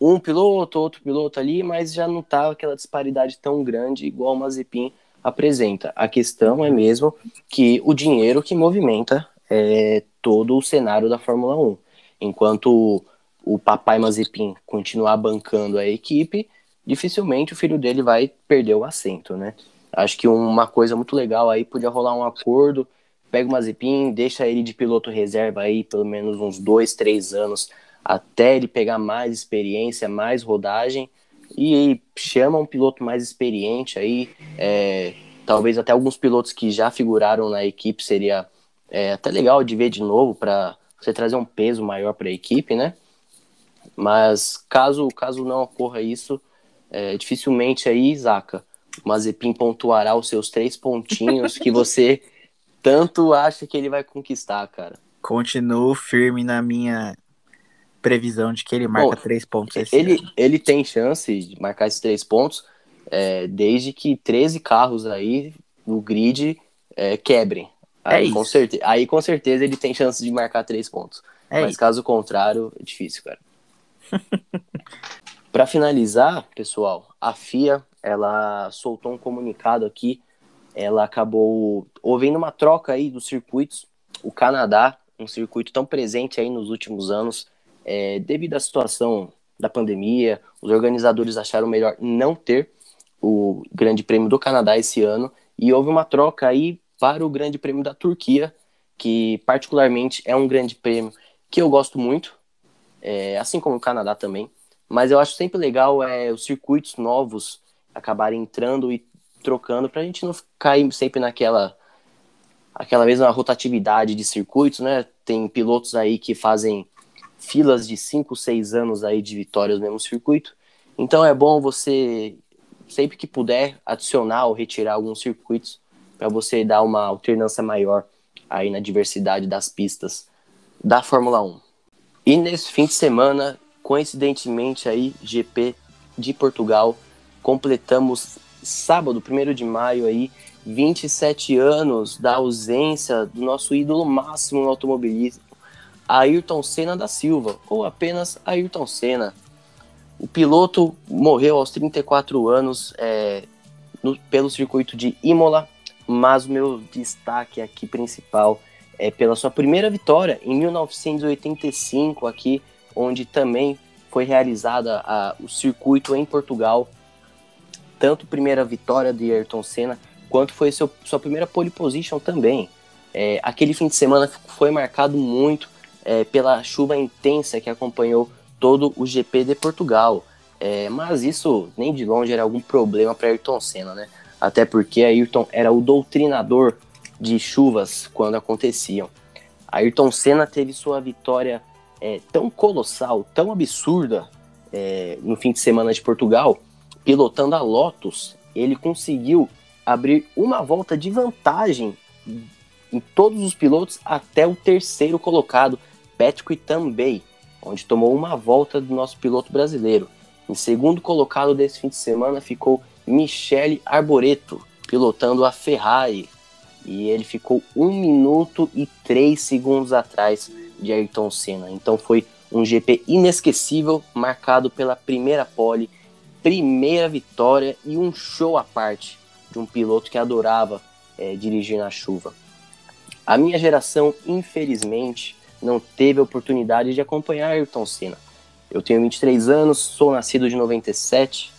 um piloto, outro piloto ali, mas já não tá aquela disparidade tão grande igual o Mazepin apresenta. A questão é mesmo que o dinheiro que movimenta é, todo o cenário da Fórmula 1. Enquanto o papai Mazepin continuar bancando a equipe, dificilmente o filho dele vai perder o assento, né? Acho que uma coisa muito legal aí podia rolar um acordo, pega o Mazepin, deixa ele de piloto reserva aí pelo menos uns dois, três anos até ele pegar mais experiência, mais rodagem e chama um piloto mais experiente aí, é, talvez até alguns pilotos que já figuraram na equipe seria é, até legal de ver de novo para você trazer um peso maior para a equipe, né? Mas caso caso não ocorra isso, é, dificilmente aí, Zaca, o Mazepin pontuará os seus três pontinhos que você tanto acha que ele vai conquistar, cara. Continuo firme na minha previsão de que ele marca Bom, três pontos esse ele, ano. Ele tem chance de marcar esses três pontos é, desde que 13 carros aí no grid é, quebrem. É aí, é com certeza, aí com certeza ele tem chance de marcar três pontos. É Mas caso contrário, é difícil, cara. Para finalizar, pessoal, a FIA ela soltou um comunicado aqui. Ela acabou houve uma troca aí dos circuitos. O Canadá, um circuito tão presente aí nos últimos anos, é, devido à situação da pandemia, os organizadores acharam melhor não ter o Grande Prêmio do Canadá esse ano e houve uma troca aí para o Grande Prêmio da Turquia, que particularmente é um grande prêmio que eu gosto muito, é, assim como o Canadá também. Mas eu acho sempre legal é, os circuitos novos acabarem entrando e trocando para a gente não cair sempre naquela aquela mesma rotatividade de circuitos, né? Tem pilotos aí que fazem filas de 5, 6 anos aí de vitórias no mesmo circuito. Então é bom você sempre que puder adicionar ou retirar alguns circuitos para você dar uma alternância maior aí na diversidade das pistas da Fórmula 1. E nesse fim de semana, coincidentemente aí, GP de Portugal, completamos sábado, 1 de maio aí, 27 anos da ausência do nosso ídolo máximo no automobilismo, Ayrton Senna da Silva, ou apenas Ayrton Senna. O piloto morreu aos 34 anos é, no, pelo circuito de Imola, mas o meu destaque aqui principal é pela sua primeira vitória em 1985 aqui, onde também foi realizada a, o circuito em Portugal. Tanto primeira vitória de Ayrton Senna, quanto foi seu, sua primeira pole position também. É, aquele fim de semana foi marcado muito é, pela chuva intensa que acompanhou todo o GP de Portugal. É, mas isso nem de longe era algum problema para Ayrton Senna, né? Até porque Ayrton era o doutrinador de chuvas quando aconteciam. Ayrton Senna teve sua vitória é, tão colossal, tão absurda é, no fim de semana de Portugal, pilotando a Lotus, ele conseguiu abrir uma volta de vantagem em todos os pilotos até o terceiro colocado, Patrick Tambay, onde tomou uma volta do nosso piloto brasileiro. Em segundo colocado desse fim de semana ficou Michele Arboreto, pilotando a Ferrari. E ele ficou um minuto e três segundos atrás de Ayrton Senna. Então foi um GP inesquecível, marcado pela primeira pole, primeira vitória e um show à parte de um piloto que adorava é, dirigir na chuva. A minha geração, infelizmente, não teve oportunidade de acompanhar Ayrton Senna eu tenho 23 anos, sou nascido de 97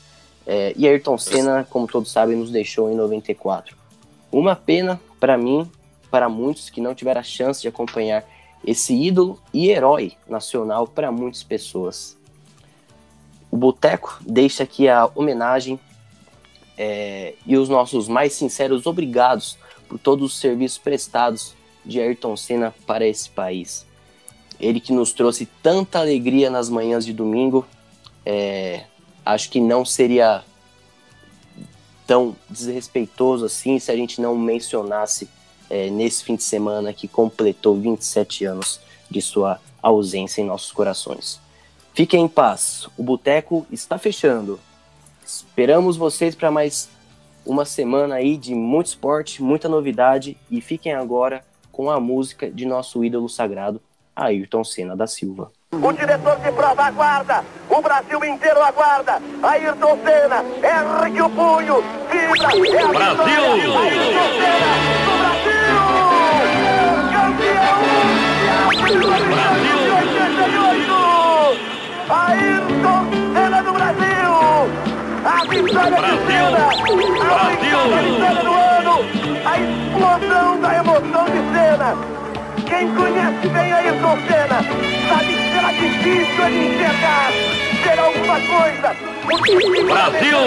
é, e Ayrton Senna, como todos sabem, nos deixou em 94. Uma pena para mim, para muitos que não tiveram a chance de acompanhar esse ídolo e herói nacional para muitas pessoas. O Boteco deixa aqui a homenagem é, e os nossos mais sinceros obrigados por todos os serviços prestados de Ayrton Senna para esse país. Ele que nos trouxe tanta alegria nas manhãs de domingo, é, acho que não seria tão desrespeitoso assim se a gente não mencionasse é, nesse fim de semana que completou 27 anos de sua ausência em nossos corações. Fiquem em paz, o boteco está fechando. Esperamos vocês para mais uma semana aí de muito esporte, muita novidade e fiquem agora com a música de nosso ídolo sagrado, Ayrton Senna da Silva. O diretor de prova aguarda, o Brasil inteiro aguarda. Ayrton Senna, ergue o punho, vibra, é a Brasil! Ayrton Senna, do Brasil! Campeão! Brasil! Ayrton Senna do Brasil! A vitória Brasil! de Senna! A vitória de Senna do ano! A explosão da emoção de Senna! Quem conhece bem Ayrton Senna sabe que será difícil ele enxergar ser alguma coisa. Brasil!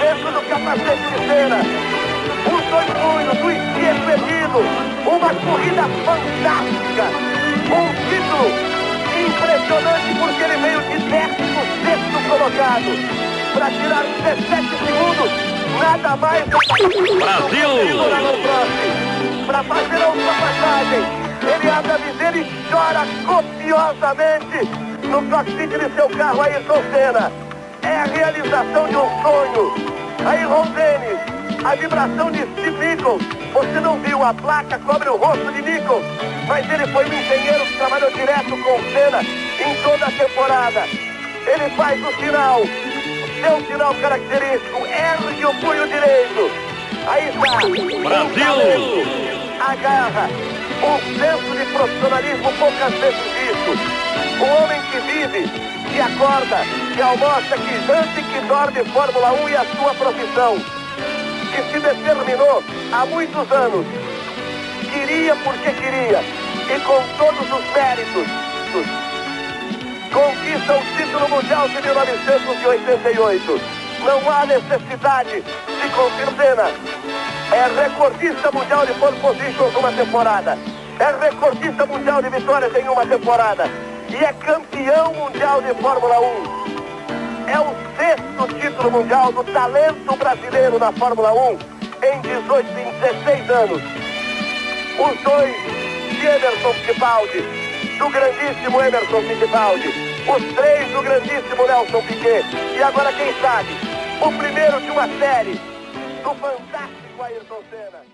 Dentro do capacete de Senna. Os dois punhos, o esquerdo erguido. Uma corrida fantástica. Um título impressionante porque ele veio de 16 colocado. Para tirar 17 segundos, nada mais do que Brasil! Para fazer a ultrapassagem. Ele abre a viseira e chora copiosamente no cockpit de seu carro Ayrton Senna. É a realização de um sonho. Aí Dennis, a vibração de Steve Nichols. Você não viu, a placa cobre o rosto de Nichols, mas ele foi um engenheiro duelo direto com Senna em toda a temporada. Ele faz o sinal, seu sinal característico, ergue o punho direito. Aí está. Brasil! Agarra. Um senso de profissionalismo poucas vezes visto. Um homem que vive, que acorda, que almoça, que janta e que dorme Fórmula 1 e a sua profissão. Que se determinou há muitos anos. Queria porque queria. E com todos os méritos. Conquista o título mundial de 1988. Não há necessidade de confirmar. É recordista mundial de pole positions numa temporada. É recordista mundial de vitórias em uma temporada. E é campeão mundial de Fórmula 1 é o sexto título mundial do talento brasileiro na Fórmula 1 em 18, em 16 anos. Os dois de Emerson Fittipaldi, do grandíssimo Emerson Fittipaldi, os três do grandíssimo Nelson Piquet. E agora, quem sabe, o primeiro de uma série do fantástico Ayrton Senna.